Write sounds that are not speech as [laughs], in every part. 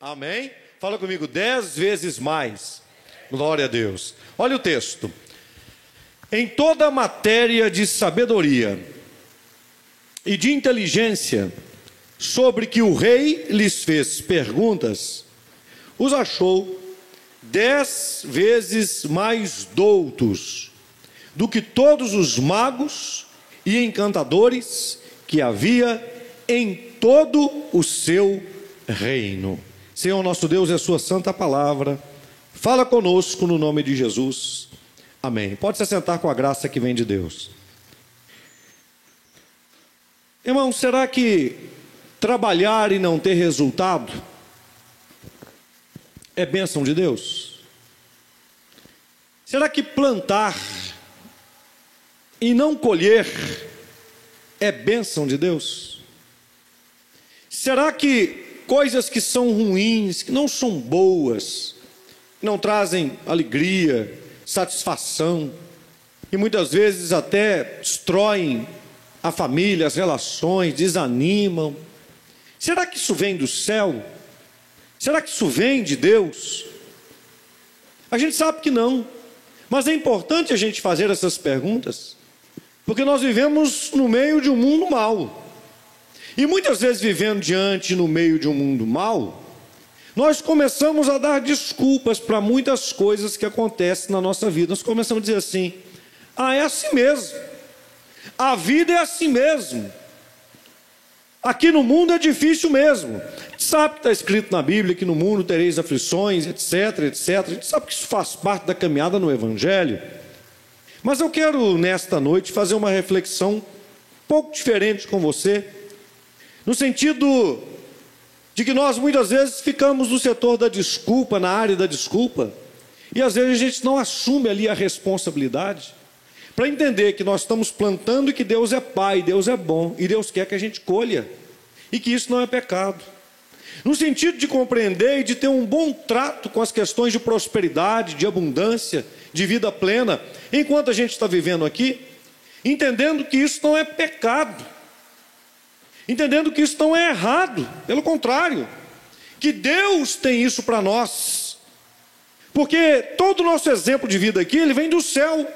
Amém? Fala comigo, dez vezes mais. Glória a Deus. Olha o texto. Em toda matéria de sabedoria e de inteligência, sobre que o rei lhes fez perguntas, os achou dez vezes mais doutos do que todos os magos e encantadores que havia em todo o seu reino. Senhor nosso Deus, é a sua santa palavra. Fala conosco no nome de Jesus. Amém. Pode se sentar com a graça que vem de Deus. Irmão, será que trabalhar e não ter resultado é bênção de Deus? Será que plantar e não colher é bênção de Deus? Será que coisas que são ruins, que não são boas, não trazem alegria, satisfação, e muitas vezes até destroem a família, as relações, desanimam. Será que isso vem do céu? Será que isso vem de Deus? A gente sabe que não, mas é importante a gente fazer essas perguntas, porque nós vivemos no meio de um mundo mau. E muitas vezes vivendo diante no meio de um mundo mau, nós começamos a dar desculpas para muitas coisas que acontecem na nossa vida. Nós começamos a dizer assim: "Ah, é assim mesmo. A vida é assim mesmo. Aqui no mundo é difícil mesmo. A gente sabe que está escrito na Bíblia que no mundo tereis aflições, etc, etc. A gente sabe que isso faz parte da caminhada no Evangelho. Mas eu quero, nesta noite, fazer uma reflexão um pouco diferente com você, no sentido de que nós muitas vezes ficamos no setor da desculpa, na área da desculpa, e às vezes a gente não assume ali a responsabilidade para entender que nós estamos plantando e que Deus é Pai, Deus é bom e Deus quer que a gente colha e que isso não é pecado. No sentido de compreender e de ter um bom trato com as questões de prosperidade, de abundância, de vida plena, enquanto a gente está vivendo aqui, entendendo que isso não é pecado, entendendo que isso não é errado, pelo contrário, que Deus tem isso para nós, porque todo o nosso exemplo de vida aqui, ele vem do céu.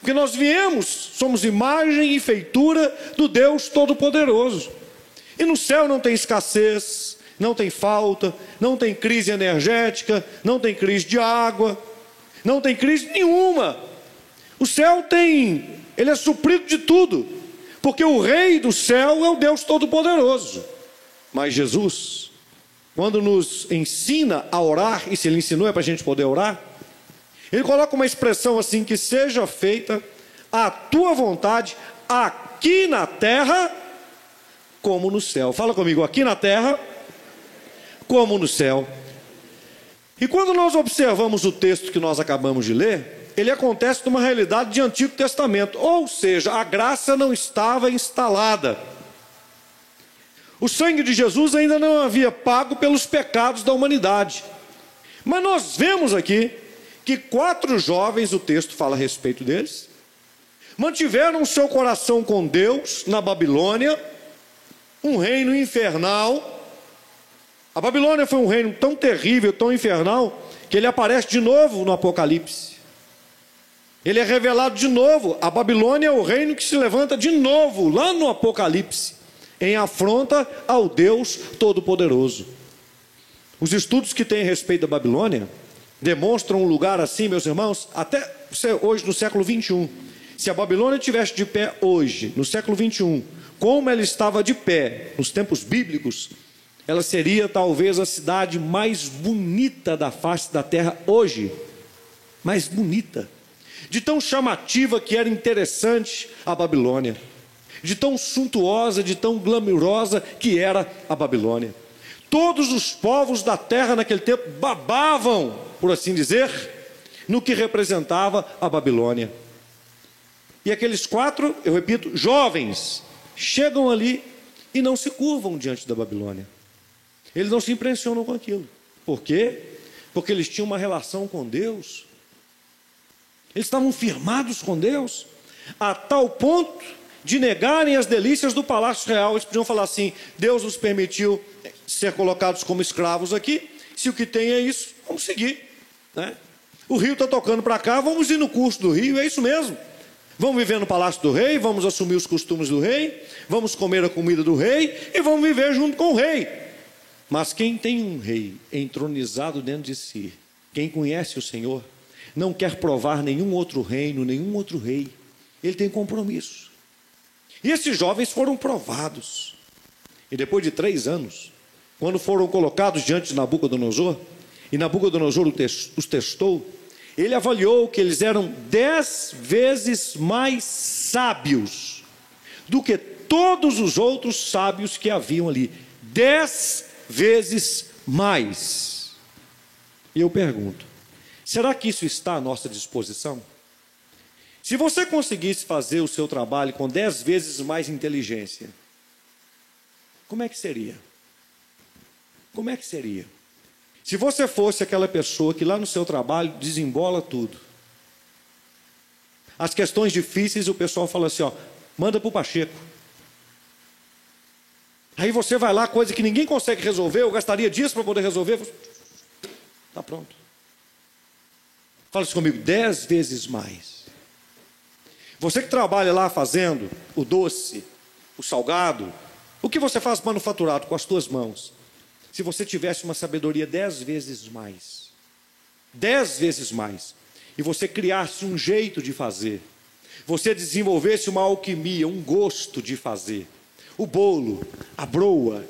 Porque nós viemos, somos imagem e feitura do Deus Todo-Poderoso. E no céu não tem escassez, não tem falta, não tem crise energética, não tem crise de água, não tem crise nenhuma. O céu tem, ele é suprido de tudo, porque o Rei do céu é o Deus Todo-Poderoso. Mas Jesus, quando nos ensina a orar, e se ele ensinou é para a gente poder orar, ele coloca uma expressão assim: que seja feita a tua vontade aqui na terra, como no céu. Fala comigo, aqui na terra, como no céu. E quando nós observamos o texto que nós acabamos de ler, ele acontece numa realidade de Antigo Testamento, ou seja, a graça não estava instalada. O sangue de Jesus ainda não havia pago pelos pecados da humanidade. Mas nós vemos aqui que quatro jovens, o texto fala a respeito deles, mantiveram seu coração com Deus na Babilônia, um reino infernal. A Babilônia foi um reino tão terrível, tão infernal, que ele aparece de novo no Apocalipse. Ele é revelado de novo. A Babilônia é o reino que se levanta de novo lá no Apocalipse, em afronta ao Deus Todo-Poderoso. Os estudos que têm respeito da Babilônia demonstram um lugar assim, meus irmãos, até hoje no século 21. Se a Babilônia estivesse de pé hoje, no século 21, como ela estava de pé nos tempos bíblicos, ela seria talvez a cidade mais bonita da face da terra hoje. Mais bonita. De tão chamativa que era interessante a Babilônia. De tão suntuosa, de tão glamurosa que era a Babilônia. Todos os povos da terra naquele tempo babavam, por assim dizer, no que representava a Babilônia. E aqueles quatro, eu repito, jovens, chegam ali e não se curvam diante da Babilônia. Eles não se impressionam com aquilo. Por quê? Porque eles tinham uma relação com Deus. Eles estavam firmados com Deus, a tal ponto de negarem as delícias do palácio real. Eles podiam falar assim: Deus nos permitiu ser colocados como escravos aqui, Se o que tem é isso, vamos seguir. Né? O rio está tocando para cá, vamos ir no curso do rio, é isso mesmo. Vamos viver no palácio do rei, vamos assumir os costumes do rei, vamos comer a comida do rei e vamos viver junto com o rei. Mas quem tem um rei entronizado dentro de si, quem conhece o Senhor, não quer provar nenhum outro reino, nenhum outro rei. Ele tem compromisso. E esses jovens foram provados. E depois de três anos, quando foram colocados diante de Nabucodonosor, e Nabucodonosor os testou, ele avaliou que eles eram dez vezes mais sábios do que todos os outros sábios que haviam ali. Dez vezes mais. E eu pergunto: será que isso está à nossa disposição? Se você conseguisse fazer o seu trabalho com dez vezes mais inteligência, como é que seria? Como é que seria? Se você fosse aquela pessoa que lá no seu trabalho desembola tudo. As questões difíceis, o pessoal fala assim: ó, manda para o Pacheco. Aí você vai lá, coisa que ninguém consegue resolver, eu gastaria dias para poder resolver. Está pronto. Fala isso comigo, dez vezes mais. Você que trabalha lá fazendo o doce, o salgado, o que você faz manufaturado com as tuas mãos? Se você tivesse uma sabedoria dez vezes mais, dez vezes mais, e você criasse um jeito de fazer, você desenvolvesse uma alquimia, um gosto de fazer, o bolo, a broa,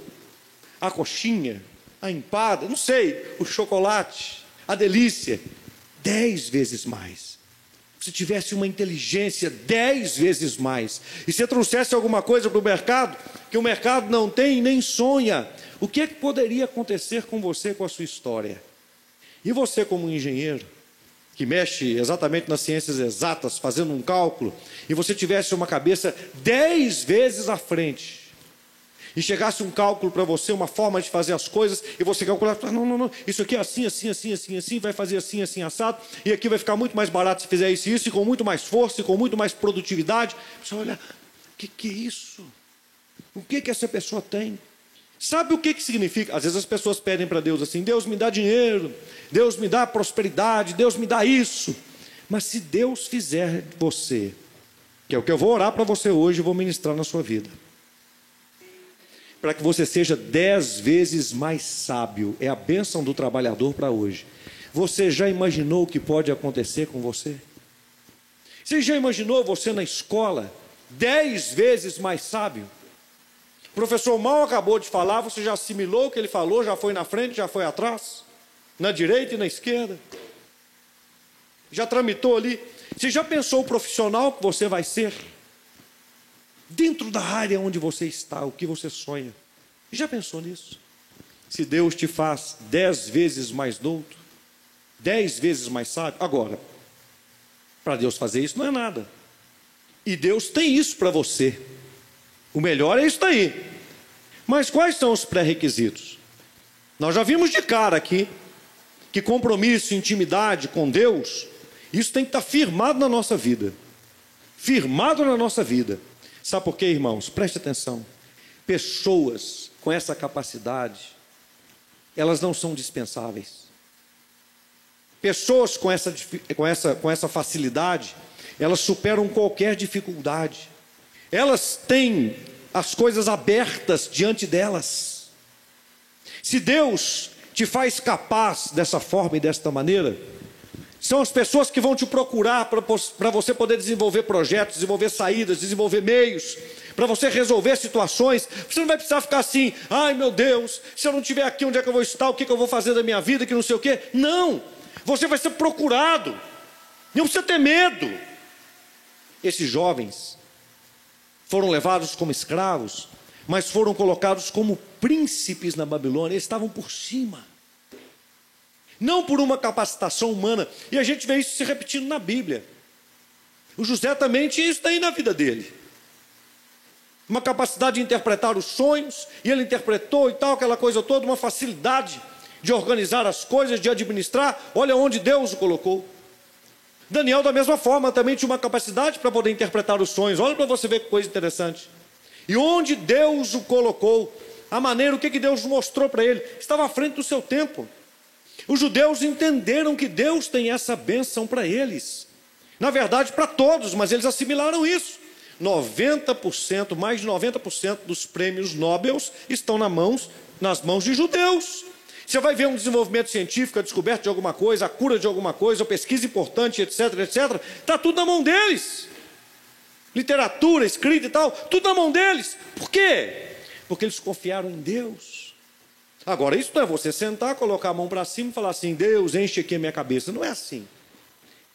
a coxinha, a empada, não sei, o chocolate, a delícia, dez vezes mais. Se tivesse uma inteligência dez vezes mais, e se trouxesse alguma coisa para o mercado, que o mercado não tem nem sonha, o que, é que poderia acontecer com você, com a sua história? E você, como engenheiro, que mexe exatamente nas ciências exatas, fazendo um cálculo, e você tivesse uma cabeça dez vezes à frente, e chegasse um cálculo para você, uma forma de fazer as coisas, e você calcular, não, não, não, isso aqui é assim, assim, assim, assim, assim, vai fazer assim, assim, assado, e aqui vai ficar muito mais barato se fizer isso e isso, e com muito mais força, e com muito mais produtividade. Você olha, o que, que é isso? O que, que essa pessoa tem? Sabe o que, que significa? Às vezes as pessoas pedem para Deus assim: Deus me dá dinheiro, Deus me dá prosperidade, Deus me dá isso. Mas se Deus fizer você, que é o que eu vou orar para você hoje e vou ministrar na sua vida, para que você seja dez vezes mais sábio, é a bênção do trabalhador para hoje. Você já imaginou o que pode acontecer com você? Você já imaginou você na escola, dez vezes mais sábio? O professor mal acabou de falar, você já assimilou o que ele falou, já foi na frente, já foi atrás, na direita e na esquerda. Já tramitou ali. Você já pensou o profissional que você vai ser? Dentro da área onde você está, o que você sonha. Já pensou nisso? Se Deus te faz dez vezes mais douto, dez vezes mais sábio. Agora, para Deus fazer isso não é nada. E Deus tem isso para você. O melhor é isso daí. Mas quais são os pré-requisitos? Nós já vimos de cara aqui que compromisso, intimidade com Deus, isso tem que estar firmado na nossa vida. Firmado na nossa vida. Sabe por quê, irmãos? Preste atenção. Pessoas com essa capacidade, elas não são dispensáveis. Pessoas com essa, com essa, com essa facilidade, elas superam qualquer dificuldade. Elas têm as coisas abertas diante delas. Se Deus te faz capaz dessa forma e desta maneira, são as pessoas que vão te procurar para você poder desenvolver projetos, desenvolver saídas, desenvolver meios, para você resolver situações. Você não vai precisar ficar assim, ai meu Deus, se eu não estiver aqui, onde é que eu vou estar? O que, que eu vou fazer da minha vida? Que não sei o quê. Não! Você vai ser procurado. Não precisa ter medo. Esses jovens foram levados como escravos, mas foram colocados como príncipes na Babilônia, eles estavam por cima. Não por uma capacitação humana, e a gente vê isso se repetindo na Bíblia. O José também tinha isso daí na vida dele. Uma capacidade de interpretar os sonhos, e ele interpretou e tal, aquela coisa toda, uma facilidade de organizar as coisas, de administrar. Olha onde Deus o colocou. Daniel, da mesma forma, também tinha uma capacidade para poder interpretar os sonhos. Olha para você ver que coisa interessante. E onde Deus o colocou, a maneira, o que, que Deus mostrou para ele, estava à frente do seu tempo. Os judeus entenderam que Deus tem essa bênção para eles. Na verdade, para todos, mas eles assimilaram isso. 90%, mais de 90% dos prêmios Nobel estão nas mãos, nas mãos de judeus. Você vai ver um desenvolvimento científico, a descoberta de alguma coisa, a cura de alguma coisa, pesquisa importante, etc, etc, está tudo na mão deles. Literatura, escrita e tal, tudo na mão deles. Por quê? Porque eles confiaram em Deus. Agora, isso não é você sentar, colocar a mão para cima e falar assim: Deus, enche aqui a minha cabeça. Não é assim.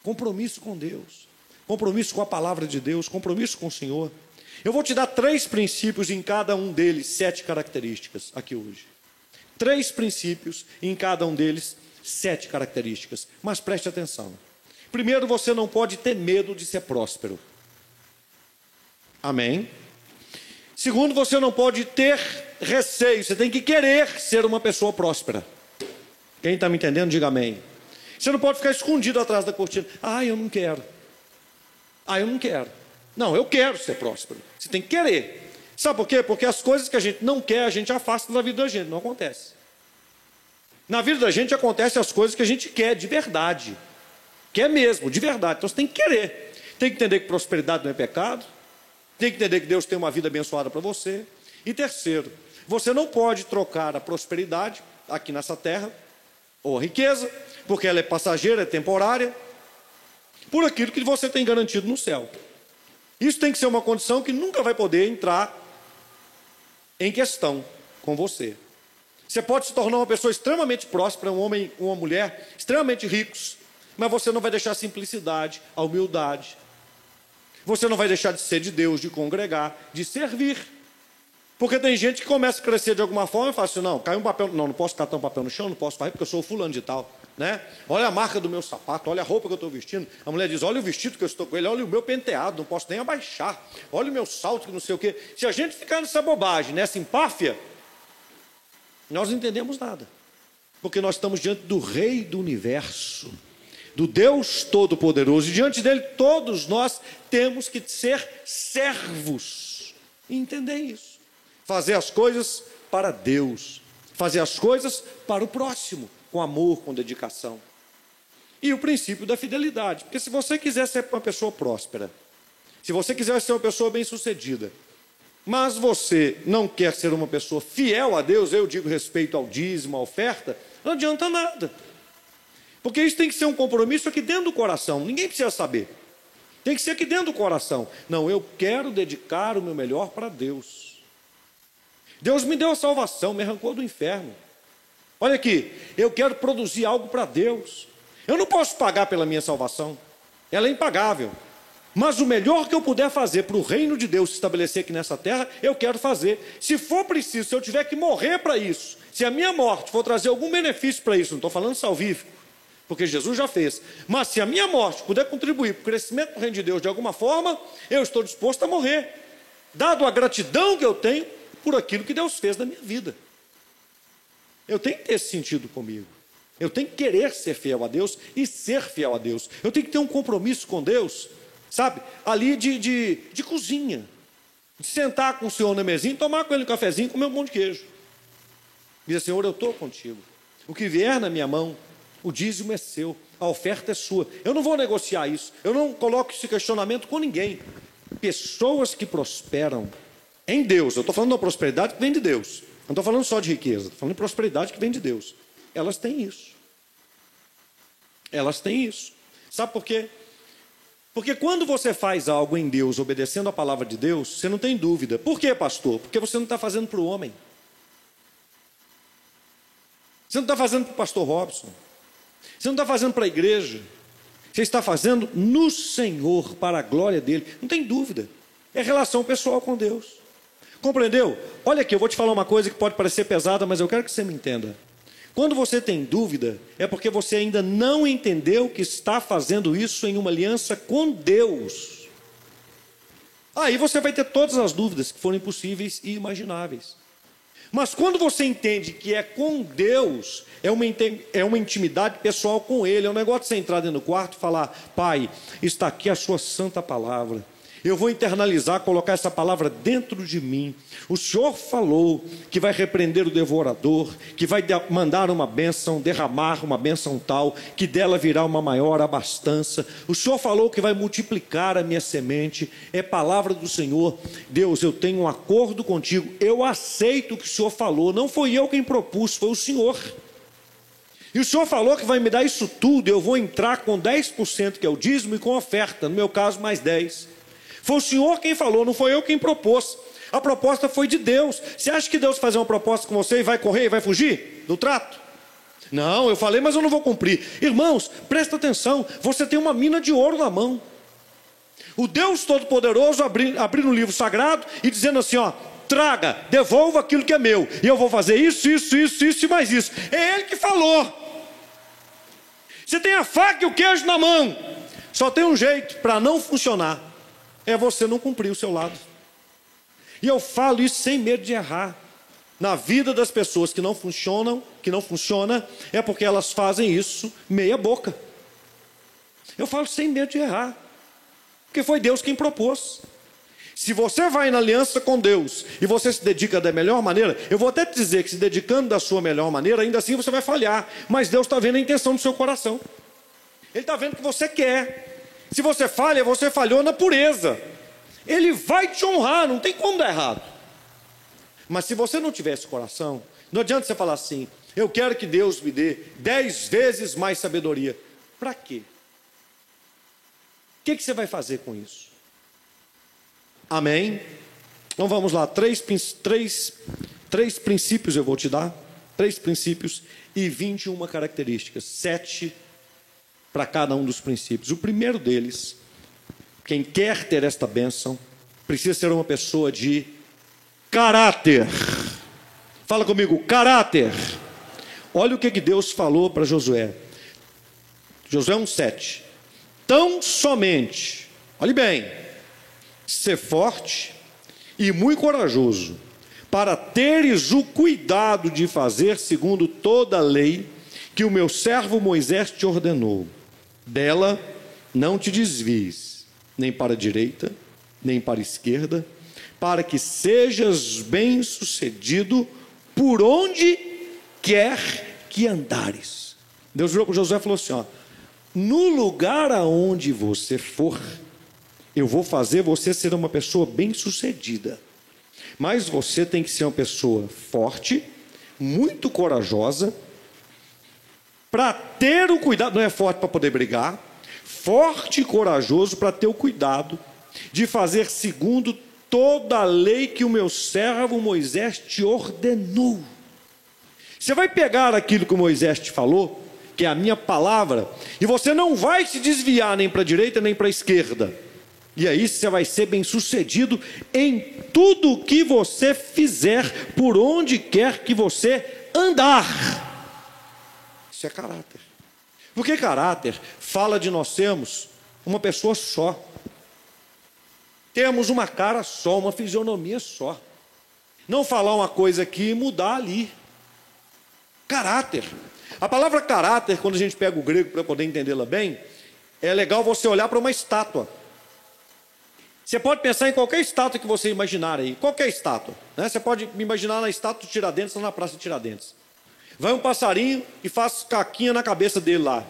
Compromisso com Deus, compromisso com a palavra de Deus, compromisso com o Senhor. Eu vou te dar três princípios em cada um deles, sete características aqui hoje. Três princípios em cada um deles, sete características. Mas preste atenção. Primeiro, você não pode ter medo de ser próspero. Amém? Segundo, você não pode ter receio, você tem que querer ser uma pessoa próspera. Quem está me entendendo, diga amém. Você não pode ficar escondido atrás da cortina. Ah, eu não quero. Ah, eu não quero. Não, eu quero ser próspero. Você tem que querer. Sabe por quê? Porque as coisas que a gente não quer, a gente afasta da vida da gente. Não acontece. Na vida da gente acontecem as coisas que a gente quer de verdade. Quer mesmo, de verdade. Então você tem que querer. Tem que entender que prosperidade não é pecado. Tem que entender que Deus tem uma vida abençoada para você. E terceiro, você não pode trocar a prosperidade aqui nessa terra, ou a riqueza, porque ela é passageira, é temporária, por aquilo que você tem garantido no céu. Isso tem que ser uma condição que nunca vai poder entrar em questão com você. Você pode se tornar uma pessoa extremamente próspera, um homem, uma mulher extremamente ricos, mas você não vai deixar a simplicidade, a humildade, você não vai deixar de ser de Deus, de congregar, de servir. Porque tem gente que começa a crescer de alguma forma e fala assim: não, caiu um papel, não, não posso catar um papel no chão, não posso fazer porque eu sou fulano de tal. Né? Olha a marca do meu sapato, olha a roupa que eu estou vestindo. A mulher diz: olha o vestido que eu estou com ele, olha o meu penteado, não posso nem abaixar. Olha o meu salto, que não sei o quê. Se a gente ficar nessa bobagem, nessa empáfia, nós não entendemos nada. Porque nós estamos diante do Rei do universo do Deus Todo-Poderoso, e diante dele todos nós temos que ser servos e entender isso. Fazer as coisas para Deus, fazer as coisas para o próximo, com amor, com dedicação. E o princípio da fidelidade, porque se você quiser ser uma pessoa próspera, se você quiser ser uma pessoa bem-sucedida, mas você não quer ser uma pessoa fiel a Deus, eu digo respeito ao dízimo, à oferta, não adianta nada. Porque isso tem que ser um compromisso aqui dentro do coração, ninguém precisa saber. Tem que ser aqui dentro do coração. Não, eu quero dedicar o meu melhor para Deus. Deus me deu a salvação, me arrancou do inferno. Olha aqui, eu quero produzir algo para Deus. Eu não posso pagar pela minha salvação, ela é impagável. Mas o melhor que eu puder fazer para o reino de Deus se estabelecer aqui nessa terra, eu quero fazer. Se for preciso, se eu tiver que morrer para isso, se a minha morte for trazer algum benefício para isso, não estou falando salvífico, porque Jesus já fez. Mas se a minha morte puder contribuir para o crescimento do reino de Deus de alguma forma, eu estou disposto a morrer, dado a gratidão que eu tenho por aquilo que Deus fez na minha vida. Eu tenho que ter esse sentido comigo. Eu tenho que querer ser fiel a Deus e ser fiel a Deus. Eu tenho que ter um compromisso com Deus, sabe? Ali de, de, de cozinha. De sentar com o Senhor na mesinha, tomar com ele um cafezinho, comer um pão de queijo. Dizer, Senhor, eu estou contigo. O que vier na minha mão, o dízimo é seu, a oferta é sua. Eu não vou negociar isso. Eu não coloco esse questionamento com ninguém. Pessoas que prosperam em Deus, eu estou falando da prosperidade que vem de Deus. Não estou falando só de riqueza, estou falando de prosperidade que vem de Deus. Elas têm isso. Elas têm isso. Sabe por quê? Porque quando você faz algo em Deus, obedecendo a palavra de Deus, você não tem dúvida. Por quê, pastor? Porque você não está fazendo para o homem. Você não está fazendo para o pastor Robson. Você não está fazendo para a igreja. Você está fazendo no Senhor, para a glória dele. Não tem dúvida. É relação pessoal com Deus. Compreendeu? Olha aqui, eu vou te falar uma coisa que pode parecer pesada, mas eu quero que você me entenda. Quando você tem dúvida, é porque você ainda não entendeu que está fazendo isso em uma aliança com Deus. Aí você vai ter todas as dúvidas que forem possíveis e imagináveis. Mas quando você entende que é com Deus, é uma, é uma intimidade pessoal com Ele, é um negócio de você entrar dentro do quarto e falar: Pai, está aqui a Sua santa palavra. Eu vou internalizar, colocar essa palavra dentro de mim. O Senhor falou que vai repreender o devorador, que vai mandar uma bênção, derramar uma bênção tal, que dela virá uma maior abastança. O Senhor falou que vai multiplicar a minha semente. É palavra do Senhor. Deus, eu tenho um acordo contigo. Eu aceito o que o Senhor falou. Não foi eu quem propus, foi o Senhor. E o Senhor falou que vai me dar isso tudo, eu vou entrar com 10%, que é o dízimo, e com oferta, no meu caso, mais 10%. Foi o Senhor quem falou, não foi eu quem propôs. A proposta foi de Deus. Você acha que Deus fazer uma proposta com você e vai correr e vai fugir do trato? Não, eu falei, mas eu não vou cumprir. Irmãos, presta atenção: você tem uma mina de ouro na mão. O Deus Todo-Poderoso abrindo abri o livro sagrado e dizendo assim: ó, traga, devolva aquilo que é meu, e eu vou fazer isso, isso, isso, isso e mais isso. É Ele que falou. Você tem a faca e o queijo na mão, só tem um jeito para não funcionar é você não cumprir o seu lado. E eu falo isso sem medo de errar. Na vida das pessoas que não funcionam, que não funciona, é porque elas fazem isso meia boca. Eu falo sem medo de errar. Porque foi Deus quem propôs. Se você vai na aliança com Deus e você se dedica da melhor maneira, eu vou até te dizer que se dedicando da sua melhor maneira, ainda assim você vai falhar. Mas Deus está vendo a intenção do seu coração. Ele está vendo que você quer. Se você falha, você falhou na pureza. Ele vai te honrar, não tem como dar errado. Mas se você não tiver esse coração, não adianta você falar assim: eu quero que Deus me dê dez vezes mais sabedoria. Para quê? O que, que você vai fazer com isso? Amém? Então vamos lá, três, três, três princípios eu vou te dar, três princípios e 21 características, sete para cada um dos princípios. O primeiro deles, quem quer ter esta bênção, precisa ser uma pessoa de caráter. Fala comigo, caráter. Olha o que, que Deus falou para Josué. Josué 1,7. Tão somente, olhe bem, ser forte e muito corajoso, para teres o cuidado de fazer segundo toda a lei que o meu servo Moisés te ordenou. Dela não te desvies, nem para a direita, nem para a esquerda, para que sejas bem-sucedido por onde quer que andares. Deus virou para Josué e falou assim: ó, no lugar aonde você for, eu vou fazer você ser uma pessoa bem-sucedida. Mas você tem que ser uma pessoa forte, muito corajosa, para ter o cuidado, não é forte para poder brigar, forte e corajoso para ter o cuidado de fazer segundo toda a lei que o meu servo Moisés te ordenou. Você vai pegar aquilo que Moisés te falou, que é a minha palavra, e você não vai se desviar nem para a direita nem para a esquerda. E aí você vai ser bem sucedido em tudo que você fizer, por onde quer que você andar. Isso é caráter. Porque caráter fala de nós sermos uma pessoa só. Temos uma cara só, uma fisionomia só. Não falar uma coisa aqui e mudar ali. Caráter. A palavra caráter, quando a gente pega o grego para poder entendê-la bem, é legal você olhar para uma estátua. Você pode pensar em qualquer estátua que você imaginar aí, qualquer estátua. Né? Você pode me imaginar na estátua de Tiradentes ou na Praça de Tiradentes. Vai um passarinho e faz caquinha na cabeça dele lá.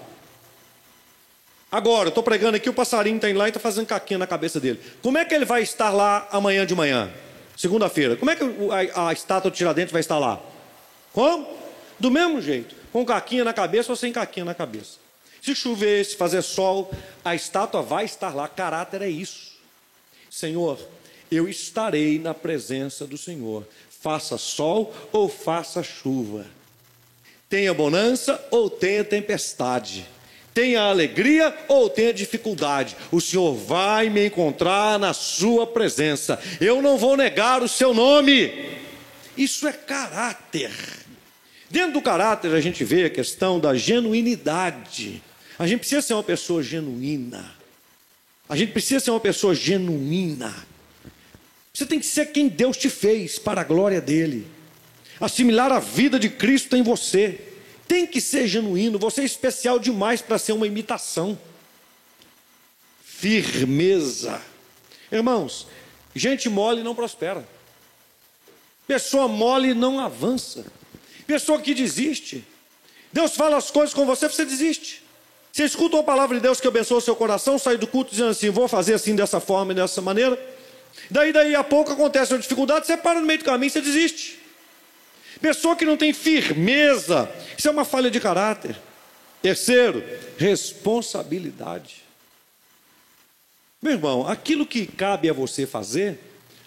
Agora, estou pregando aqui, o passarinho está indo lá e está fazendo caquinha na cabeça dele. Como é que ele vai estar lá amanhã de manhã? Segunda-feira. Como é que a, a estátua de Tiradentes vai estar lá? Como? Do mesmo jeito. Com caquinha na cabeça ou sem caquinha na cabeça. Se chover, se fazer sol, a estátua vai estar lá. Caráter é isso. Senhor, eu estarei na presença do Senhor. Faça sol ou faça chuva tenha bonança ou tenha tempestade, tenha alegria ou tenha dificuldade, o Senhor vai me encontrar na Sua presença, eu não vou negar o Seu nome. Isso é caráter. Dentro do caráter a gente vê a questão da genuinidade. A gente precisa ser uma pessoa genuína. A gente precisa ser uma pessoa genuína. Você tem que ser quem Deus te fez para a glória dele assimilar a vida de Cristo em você. Tem que ser genuíno, você é especial demais para ser uma imitação. Firmeza. Irmãos, gente mole não prospera. Pessoa mole não avança. Pessoa que desiste. Deus fala as coisas com você, você desiste. Você escuta uma palavra de Deus que abençoa o seu coração, sai do culto dizendo assim: vou fazer assim, dessa forma e dessa maneira. Daí, daí a pouco acontece uma dificuldade, você para no meio do caminho, você desiste. Pessoa que não tem firmeza, isso é uma falha de caráter. Terceiro, responsabilidade. Meu irmão, aquilo que cabe a você fazer,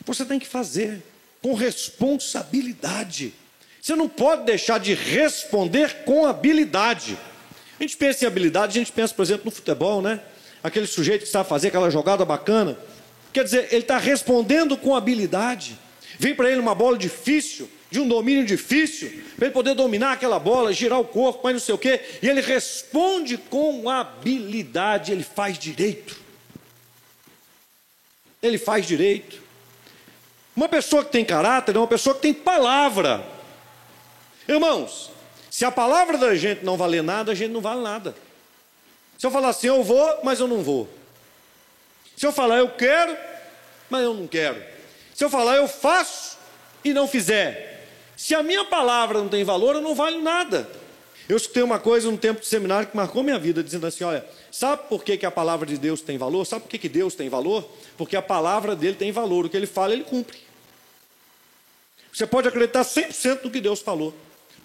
você tem que fazer com responsabilidade. Você não pode deixar de responder com habilidade. A gente pensa em habilidade, a gente pensa, por exemplo, no futebol, né? Aquele sujeito que sabe fazer aquela jogada bacana. Quer dizer, ele está respondendo com habilidade. Vem para ele uma bola difícil, de um domínio difícil, para ele poder dominar aquela bola, girar o corpo, mas não sei o quê, e ele responde com habilidade, ele faz direito. Ele faz direito. Uma pessoa que tem caráter é uma pessoa que tem palavra. Irmãos, se a palavra da gente não valer nada, a gente não vale nada. Se eu falar assim, eu vou, mas eu não vou. Se eu falar eu quero, mas eu não quero. Se eu falar eu faço e não fizer. Se a minha palavra não tem valor, eu não valho nada. Eu escutei uma coisa no tempo de seminário que marcou minha vida, dizendo assim: olha, sabe por que, que a palavra de Deus tem valor? Sabe por que, que Deus tem valor? Porque a palavra dele tem valor. O que ele fala, ele cumpre. Você pode acreditar 100% no que Deus falou.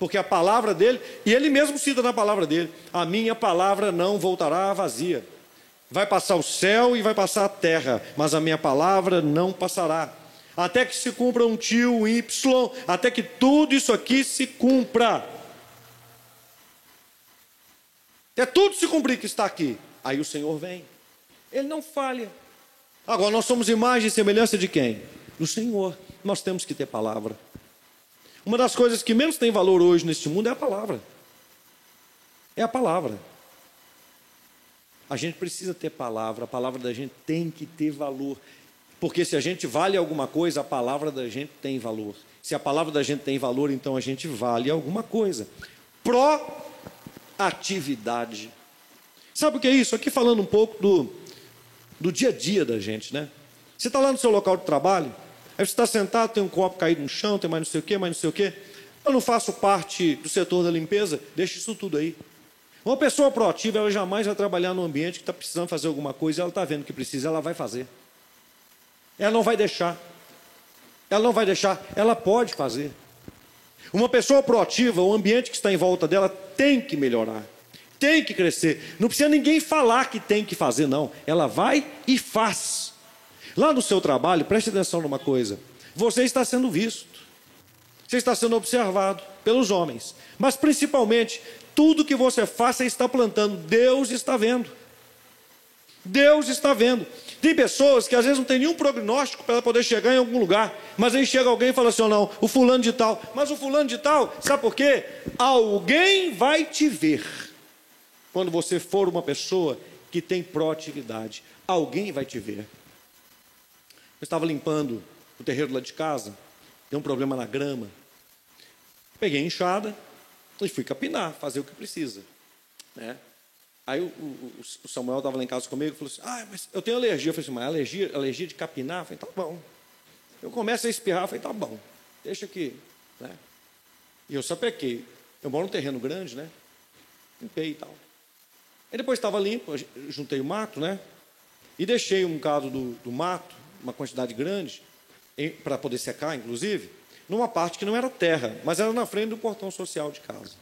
Porque a palavra dele, e ele mesmo cita na palavra dele: a minha palavra não voltará vazia. Vai passar o céu e vai passar a terra, mas a minha palavra não passará. Até que se cumpra um tio, Y, até que tudo isso aqui se cumpra. Até tudo se cumprir que está aqui. Aí o Senhor vem. Ele não falha. Agora nós somos imagem e semelhança de quem? Do Senhor. Nós temos que ter palavra. Uma das coisas que menos tem valor hoje neste mundo é a palavra. É a palavra. A gente precisa ter palavra, a palavra da gente tem que ter valor. Porque se a gente vale alguma coisa, a palavra da gente tem valor. Se a palavra da gente tem valor, então a gente vale alguma coisa. Proatividade. Sabe o que é isso? Aqui falando um pouco do, do dia a dia da gente, né? Você está lá no seu local de trabalho, Aí você está sentado, tem um copo caído no chão, tem mais não sei o quê, mais não sei o quê. Eu não faço parte do setor da limpeza, deixa isso tudo aí. Uma pessoa proativa, ela jamais vai trabalhar num ambiente que está precisando fazer alguma coisa, ela está vendo que precisa, ela vai fazer. Ela não vai deixar. Ela não vai deixar, ela pode fazer. Uma pessoa proativa, o ambiente que está em volta dela tem que melhorar, tem que crescer. Não precisa ninguém falar que tem que fazer, não. Ela vai e faz. Lá no seu trabalho, preste atenção numa coisa: você está sendo visto, você está sendo observado pelos homens, mas principalmente, tudo que você faça está plantando, Deus está vendo. Deus está vendo. Tem pessoas que às vezes não tem nenhum prognóstico para poder chegar em algum lugar, mas aí chega alguém e fala assim: não, o fulano de tal, mas o fulano de tal, sabe por quê? Alguém vai te ver quando você for uma pessoa que tem proatividade, alguém vai te ver. Eu estava limpando o terreiro lá de casa, deu um problema na grama. Peguei a enxada e fui capinar, fazer o que precisa. Né? Aí o, o, o Samuel estava lá em casa comigo e falou assim: Ah, mas eu tenho alergia. Eu falei assim: Mas alergia, alergia de capinar? Eu falei: Tá bom. Eu começo a espirrar, eu falei: Tá bom, deixa aqui. Né? E eu sapequei. Eu moro num terreno grande, né? Limpei e tal. Aí depois estava limpo, juntei o mato, né? E deixei um bocado do, do mato uma quantidade grande, para poder secar, inclusive, numa parte que não era terra, mas era na frente do portão social de casa.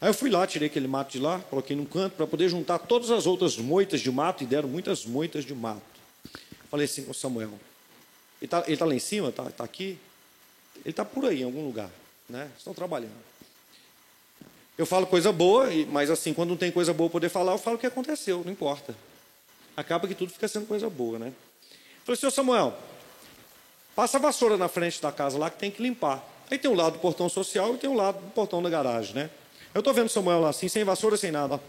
Aí eu fui lá, tirei aquele mato de lá, coloquei num canto para poder juntar todas as outras moitas de mato, e deram muitas moitas de mato. Falei assim com Samuel, ele está tá lá em cima, está tá aqui? Ele está por aí, em algum lugar, né? Estão trabalhando. Eu falo coisa boa, mas assim, quando não tem coisa boa poder falar, eu falo o que aconteceu, não importa. Acaba que tudo fica sendo coisa boa, né? Falei, senhor Samuel, passa a vassoura na frente da casa lá que tem que limpar. Aí tem um lado do portão social e tem um lado do portão da garagem, né? Eu estou vendo Samuel lá assim, sem vassoura, sem nada. O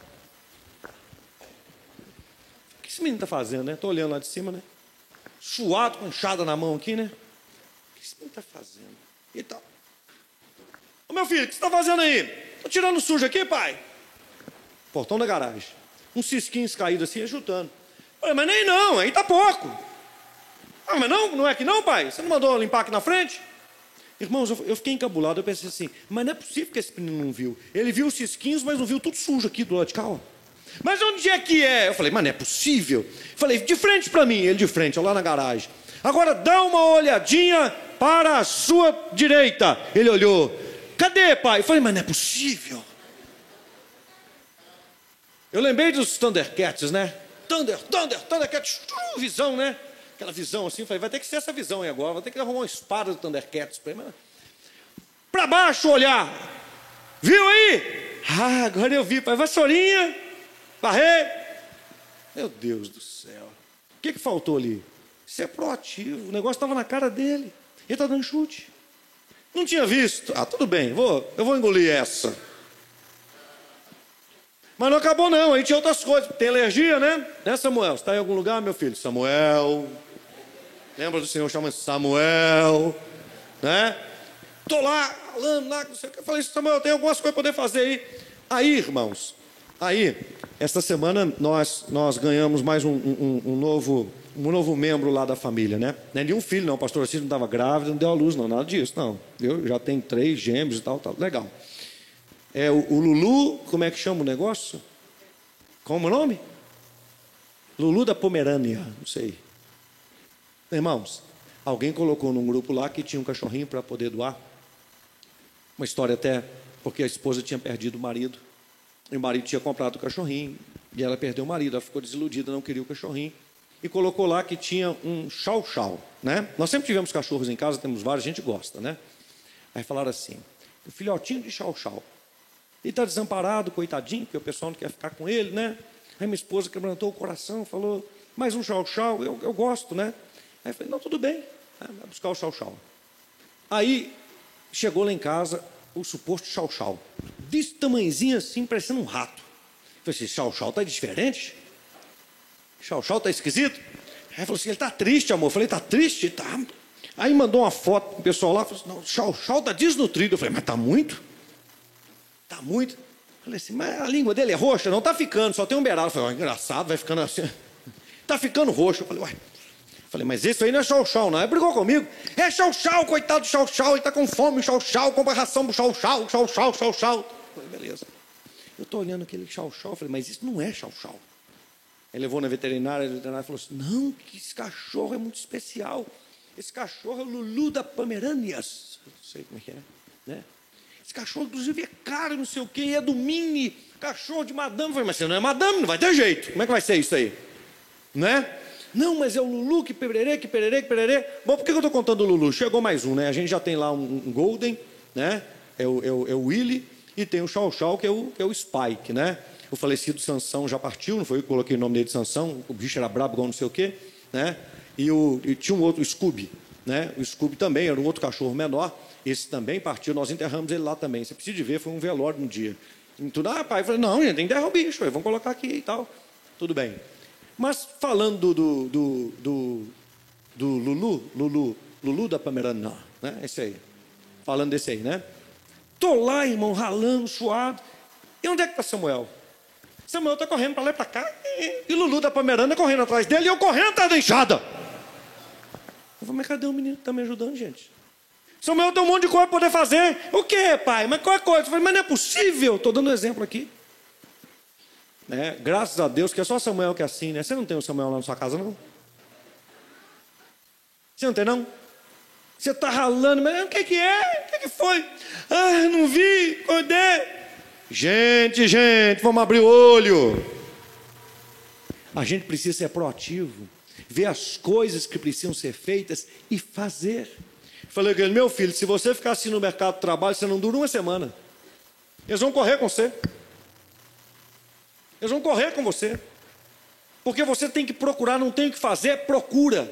que esse menino está fazendo, né? Estou olhando lá de cima, né? Suado, com enxada na mão aqui, né? O que esse menino está fazendo? E tal. Ô meu filho, o que você está fazendo aí? Estou tirando sujo aqui, pai. Portão da garagem. Uns cisquinhos caídos assim, ajudando. Falei, mas nem não, aí tá pouco. Ah, mas não, não é que não, pai? Você não mandou limpar aqui na frente? Irmãos, eu fiquei encabulado, eu pensei assim, mas não é possível que esse menino não viu. Ele viu os cisquinhos, mas não viu tudo sujo aqui do lado de cá, ó. Mas onde é que é? Eu falei, mas não é possível. Falei, de frente para mim, ele de frente, lá na garagem. Agora dá uma olhadinha para a sua direita. Ele olhou. Cadê, pai? Eu falei, mas não é possível. Eu lembrei dos Thundercats, né? Thunder, Thunder, Thundercats, visão, né? Aquela visão assim, falei, vai ter que ser essa visão aí agora, vai ter que arrumar uma espada do Thundercats para baixo olhar. Viu aí? Ah, agora eu vi, pai, vassourinha, varrer. Meu Deus do céu. O que, que faltou ali? Ser proativo. O negócio estava na cara dele. Ele está dando chute. Não tinha visto. Ah, tudo bem, vou, eu vou engolir essa. Mas não acabou, não. Aí tinha outras coisas. Tem alergia, né? Né, Samuel? Você está em algum lugar, meu filho? Samuel. Lembra do Senhor chamando Samuel? Né? Estou lá, falando lá, não sei o que. Eu falei, Samuel, tem algumas coisas para poder fazer aí. Aí, irmãos, aí, esta semana nós, nós ganhamos mais um, um, um novo um novo membro lá da família, né? Não é nenhum filho, não. O pastor Assis não estava grávida, não deu a luz, não, nada disso, não. Eu já tenho três gêmeos e tal, tal. Legal. É o, o Lulu, como é que chama o negócio? Como o nome? Lulu da Pomerânia, não sei. Irmãos, alguém colocou num grupo lá que tinha um cachorrinho para poder doar. Uma história até, porque a esposa tinha perdido o marido. E o marido tinha comprado o cachorrinho. E ela perdeu o marido, ela ficou desiludida, não queria o cachorrinho. E colocou lá que tinha um chau-chau, né? Nós sempre tivemos cachorros em casa, temos vários, a gente gosta, né? Aí falaram assim, o filhotinho de chau-chau. Ele está desamparado, coitadinho, porque o pessoal não quer ficar com ele, né? Aí minha esposa quebrantou o coração, falou, mais um chau-chau, eu, eu gosto, né? Aí eu falei, não, tudo bem, vai buscar o chau-chau. Aí chegou lá em casa o suposto chau-chau, desse tamanhozinho assim, parecendo um rato. Eu falei assim, chau-chau está diferente? Chau-chau está esquisito? Aí falou assim, ele está triste, amor. Eu falei, está triste? Tá. Aí mandou uma foto para o pessoal lá, falou assim, não, chau-chau está desnutrido. Eu falei, mas está muito? Está muito? Eu falei assim, mas a língua dele é roxa? Não, está ficando, só tem um beirado. Eu falei, engraçado, vai ficando assim. Está [laughs] ficando roxo. Eu falei, uai. Falei, mas isso aí não é chau-chau, não. Ele brigou comigo. É chau-chau, coitado do chau-chau. Ele está com fome, chau-chau, compra ração pro chau-chau, chau-chau, chau-chau. Falei, beleza. Eu estou olhando aquele chau-chau. Falei, mas isso não é chau-chau. Ele levou na veterinária, a veterinária falou assim, não, que esse cachorro é muito especial. Esse cachorro é o Lulu da Pomerânias. Não sei como é que é, né? Esse cachorro, inclusive, é caro, não sei o quê, é do mini, cachorro de madame. Falei, mas você não é madame, não vai ter jeito. Como é que vai ser isso aí? Né? Não, mas é o Lulu, que pererê, que pererê, que pererê. Bom, por que eu estou contando o Lulu? Chegou mais um, né? A gente já tem lá um, um Golden, né? É o, é, o, é o Willy, e tem o Chau Chau, que é o, que é o Spike, né? O falecido Sansão já partiu, não foi eu que coloquei o nome dele de Sansão, o bicho era brabo igual não sei o quê, né? E, o, e tinha um outro, o Scooby, né? O Scooby também era um outro cachorro menor, esse também partiu, nós enterramos ele lá também. Você precisa de ver, foi um velório no dia. E tudo, ah, pai, eu falei, não, gente, tem que o bicho, vamos colocar aqui e tal. Tudo bem. Mas falando do, do, do, do Lulu, Lulu, Lulu da Pomerana, né? Esse aí. Falando desse aí, né? Tô lá, irmão, ralando, suado. E onde é que está Samuel? Samuel está correndo para lá e para cá. E Lulu da Pomerana correndo atrás dele e eu correndo atrás da enxada. Eu falei, mas cadê o menino que está me ajudando, gente? Samuel tem um monte de coisa para poder fazer. O que, pai? Mas qual é a coisa? Eu falei, mas não é possível. Estou dando um exemplo aqui. Né? Graças a Deus que é só Samuel que é assim, né? Você não tem o Samuel lá na sua casa, não? Você não tem, não? Você está ralando, mas o que, que é? O que, que foi? Ah, não vi, acordei. Gente, gente, vamos abrir o olho. A gente precisa ser proativo, ver as coisas que precisam ser feitas e fazer. Falei com ele, meu filho, se você ficar assim no mercado de trabalho, você não dura uma semana. Eles vão correr com você. Eles vão correr com você. Porque você tem que procurar, não tem o que fazer, procura.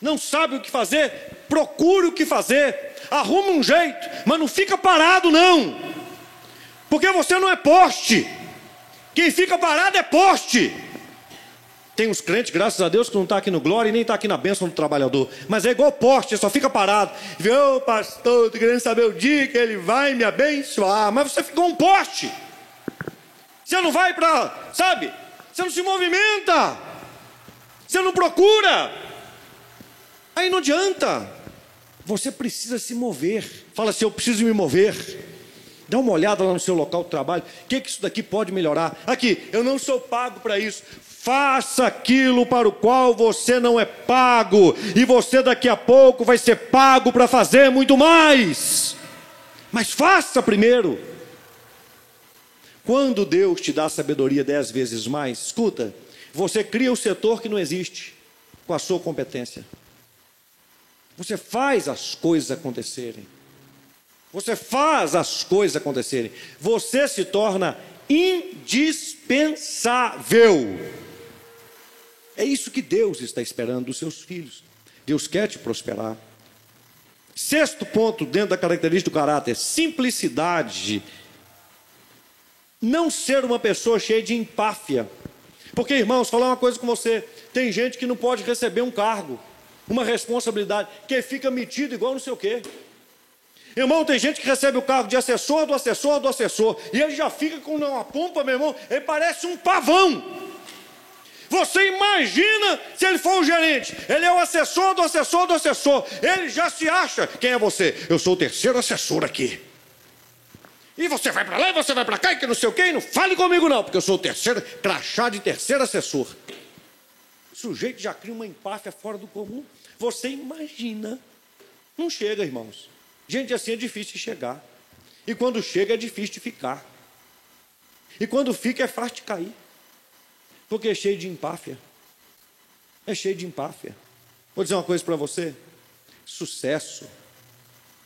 Não sabe o que fazer, procura o que fazer. Arruma um jeito, mas não fica parado não. Porque você não é poste. Quem fica parado é poste. Tem uns crentes, graças a Deus, que não está aqui no glória e nem está aqui na bênção do trabalhador. Mas é igual poste, só fica parado. Viu, pastor, estou querendo saber o dia que ele vai me abençoar. Mas você ficou um poste. Você não vai para, sabe? Você não se movimenta. Você não procura. Aí não adianta. Você precisa se mover. Fala assim: eu preciso me mover. Dá uma olhada lá no seu local de trabalho. O que, que isso daqui pode melhorar? Aqui, eu não sou pago para isso. Faça aquilo para o qual você não é pago. E você daqui a pouco vai ser pago para fazer muito mais. Mas faça primeiro. Quando Deus te dá sabedoria dez vezes mais, escuta, você cria o um setor que não existe com a sua competência. Você faz as coisas acontecerem. Você faz as coisas acontecerem. Você se torna indispensável. É isso que Deus está esperando dos seus filhos. Deus quer te prosperar. Sexto ponto dentro da característica do caráter: simplicidade. Não ser uma pessoa cheia de empáfia. Porque, irmãos, falar uma coisa com você: tem gente que não pode receber um cargo uma responsabilidade, que fica metido igual não sei o quê. Irmão, tem gente que recebe o cargo de assessor do assessor do assessor, e ele já fica com uma pompa, meu irmão, ele parece um pavão. Você imagina se ele for o gerente, ele é o assessor do assessor do assessor, ele já se acha. Quem é você? Eu sou o terceiro assessor aqui. E você vai para lá e você vai para cá, e que não sei o quê, e não fale comigo não, porque eu sou o terceiro, crachá de terceiro assessor. O sujeito já cria uma empáfia fora do comum. Você imagina. Não chega, irmãos. Gente assim é difícil de chegar. E quando chega é difícil de ficar. E quando fica é fácil de cair. Porque é cheio de empáfia. É cheio de empáfia. Vou dizer uma coisa para você: sucesso,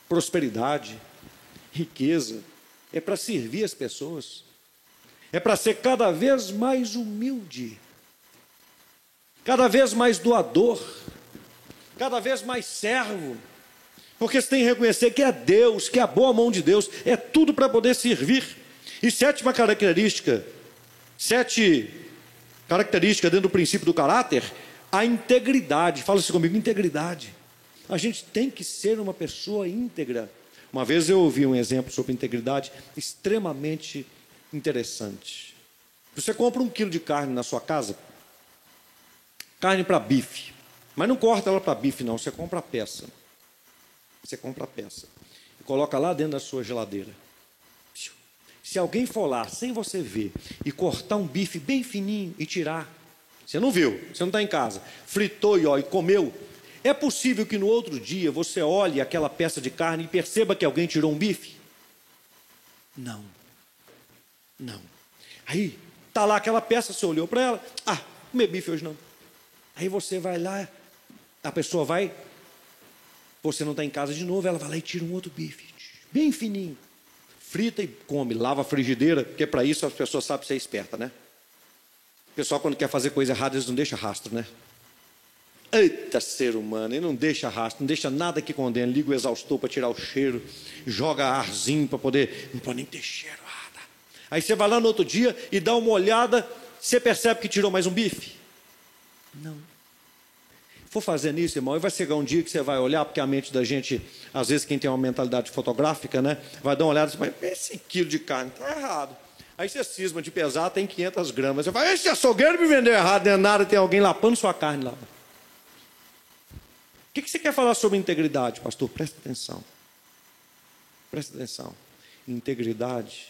prosperidade, riqueza, é para servir as pessoas, é para ser cada vez mais humilde, cada vez mais doador, cada vez mais servo, porque você tem que reconhecer que é Deus, que é a boa mão de Deus, é tudo para poder servir. E sétima característica, sete características dentro do princípio do caráter, a integridade. Fala-se comigo, integridade. A gente tem que ser uma pessoa íntegra. Uma vez eu ouvi um exemplo sobre integridade extremamente interessante. Você compra um quilo de carne na sua casa, carne para bife. Mas não corta ela para bife, não. Você compra a peça. Você compra a peça. E coloca lá dentro da sua geladeira. Se alguém for lá sem você ver e cortar um bife bem fininho e tirar, você não viu, você não está em casa, fritou e, ó, e comeu, é possível que no outro dia você olhe aquela peça de carne e perceba que alguém tirou um bife? Não. Não. Aí, tá lá aquela peça, você olhou para ela, ah, comer bife hoje não. Aí você vai lá, a pessoa vai, você não está em casa de novo, ela vai lá e tira um outro bife, bem fininho, frita e come, lava a frigideira, porque para isso as pessoas sabem ser esperta, né? O pessoal, quando quer fazer coisa errada, eles não deixam rastro, né? Eita ser humano, ele não deixa rastro, não deixa nada que condene, liga o exaustor para tirar o cheiro, joga arzinho para poder, não pode nem ter cheiro. Aí você vai lá no outro dia e dá uma olhada, você percebe que tirou mais um bife? Não. For fazendo isso, irmão, e vai chegar um dia que você vai olhar, porque a mente da gente, às vezes quem tem uma mentalidade fotográfica, né, vai dar uma olhada e vai, esse quilo de carne está errado. Aí você cisma de pesar, tem 500 gramas. Você fala, esse açougueiro me vendeu errado, não é nada, tem alguém lapando sua carne lá. Que, que você quer falar sobre integridade, pastor? Presta atenção. Presta atenção. Integridade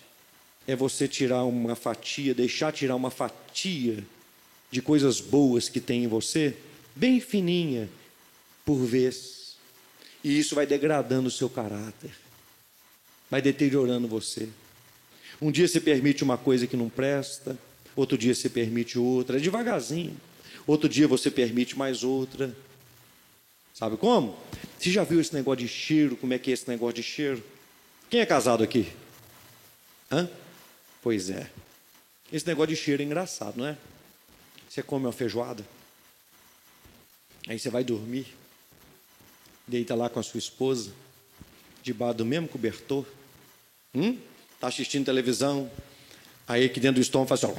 é você tirar uma fatia, deixar tirar uma fatia de coisas boas que tem em você, bem fininha, por vez. E isso vai degradando o seu caráter, vai deteriorando você. Um dia você permite uma coisa que não presta, outro dia você permite outra, devagarzinho. Outro dia você permite mais outra. Sabe como? Você já viu esse negócio de cheiro? Como é que é esse negócio de cheiro? Quem é casado aqui? Hã? Pois é. Esse negócio de cheiro é engraçado, não é? Você come uma feijoada, aí você vai dormir, deita lá com a sua esposa, debaixo do mesmo cobertor, hum? Tá assistindo televisão, aí aqui dentro do estômago faz assim.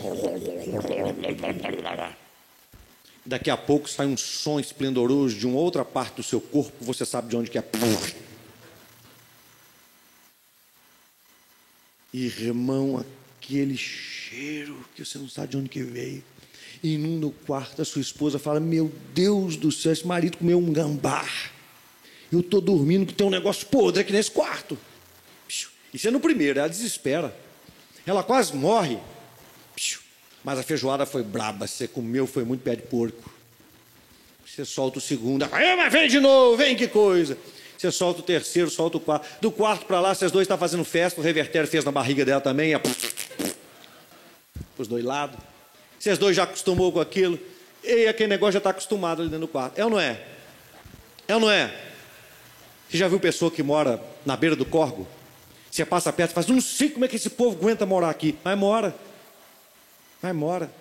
Daqui a pouco sai um som esplendoroso de uma outra parte do seu corpo, você sabe de onde que é. Irmão, aquele cheiro que você não sabe de onde que veio. E no quarto a sua esposa fala: Meu Deus do céu, esse marido comeu um gambá. Eu estou dormindo que tem um negócio podre aqui nesse quarto. Isso é no primeiro, ela desespera. Ela quase morre. Mas a feijoada foi braba, você comeu, foi muito pé de porco. Você solta o segundo, ah, mas vem de novo, vem que coisa. Você solta o terceiro, solta o quarto. Do quarto para lá, vocês dois estão fazendo festa, o revertério fez na barriga dela também. Os dois lados. Vocês dois já acostumou com aquilo. E aquele negócio já está acostumado ali dentro do quarto. É ou não é? É ou não é? Você já viu pessoa que mora na beira do corgo? Você passa perto e fala, não sei como é que esse povo aguenta morar aqui. Mas mora. Mas mora.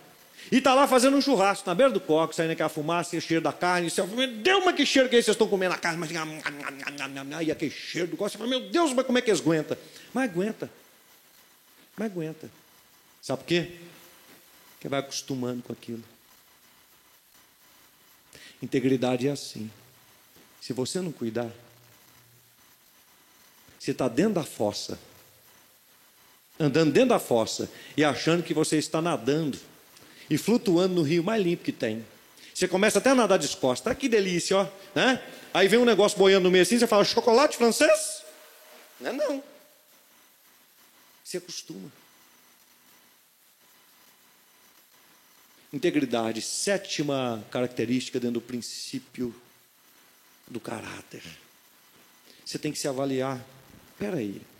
E está lá fazendo um churrasco na beira do coco, saindo aquela fumaça e cheiro da carne. E você fala, meu Deus, mas que cheiro que é esse? Vocês estão comendo a carne, mas... E aquele cheiro do coco. Você fala, meu Deus, mas como é que eles aguentam? Mas aguenta. Mas aguenta. Sabe por quê? Porque vai acostumando com aquilo. Integridade é assim. Se você não cuidar, você está dentro da fossa, andando dentro da fossa e achando que você está nadando e flutuando no rio mais limpo que tem. Você começa até a nadar descosta. Ah, que delícia, ó. Né? Aí vem um negócio boiando no meio assim, você fala, chocolate francês? Não é não. Você acostuma. Integridade, sétima característica dentro do princípio do caráter. Você tem que se avaliar. Espera aí. O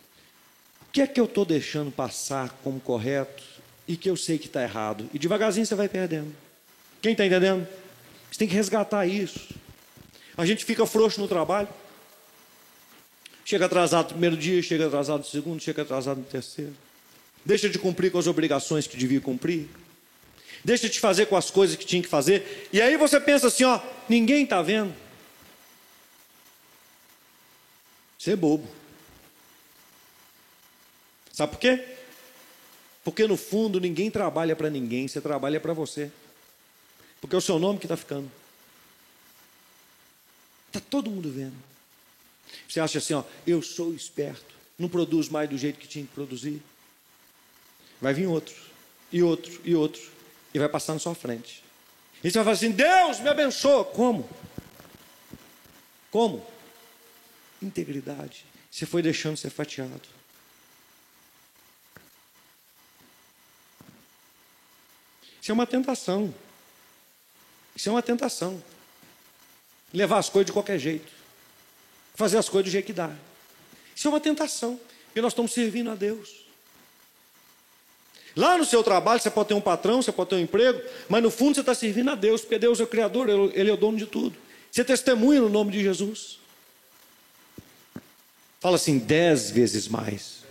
que é que eu estou deixando passar como correto e que eu sei que está errado. E devagarzinho você vai perdendo. Quem está entendendo? Você tem que resgatar isso. A gente fica frouxo no trabalho. Chega atrasado no primeiro dia, chega atrasado no segundo, chega atrasado no terceiro. Deixa de cumprir com as obrigações que devia cumprir. Deixa de fazer com as coisas que tinha que fazer. E aí você pensa assim, ó, ninguém está vendo. Você é bobo. Sabe por quê? Porque no fundo ninguém trabalha para ninguém, você trabalha para você. Porque é o seu nome que está ficando. Está todo mundo vendo. Você acha assim, ó, eu sou esperto, não produzo mais do jeito que tinha que produzir. Vai vir outro, e outro, e outro, e vai passar na sua frente. E você vai falar assim: Deus me abençoa. Como? Como? Integridade. Você foi deixando ser fatiado. Isso é uma tentação. Isso é uma tentação. Levar as coisas de qualquer jeito. Fazer as coisas do jeito que dá. Isso é uma tentação. Porque nós estamos servindo a Deus. Lá no seu trabalho você pode ter um patrão, você pode ter um emprego, mas no fundo você está servindo a Deus, porque Deus é o Criador, Ele é o dono de tudo. Você testemunha no nome de Jesus. Fala assim, dez vezes mais.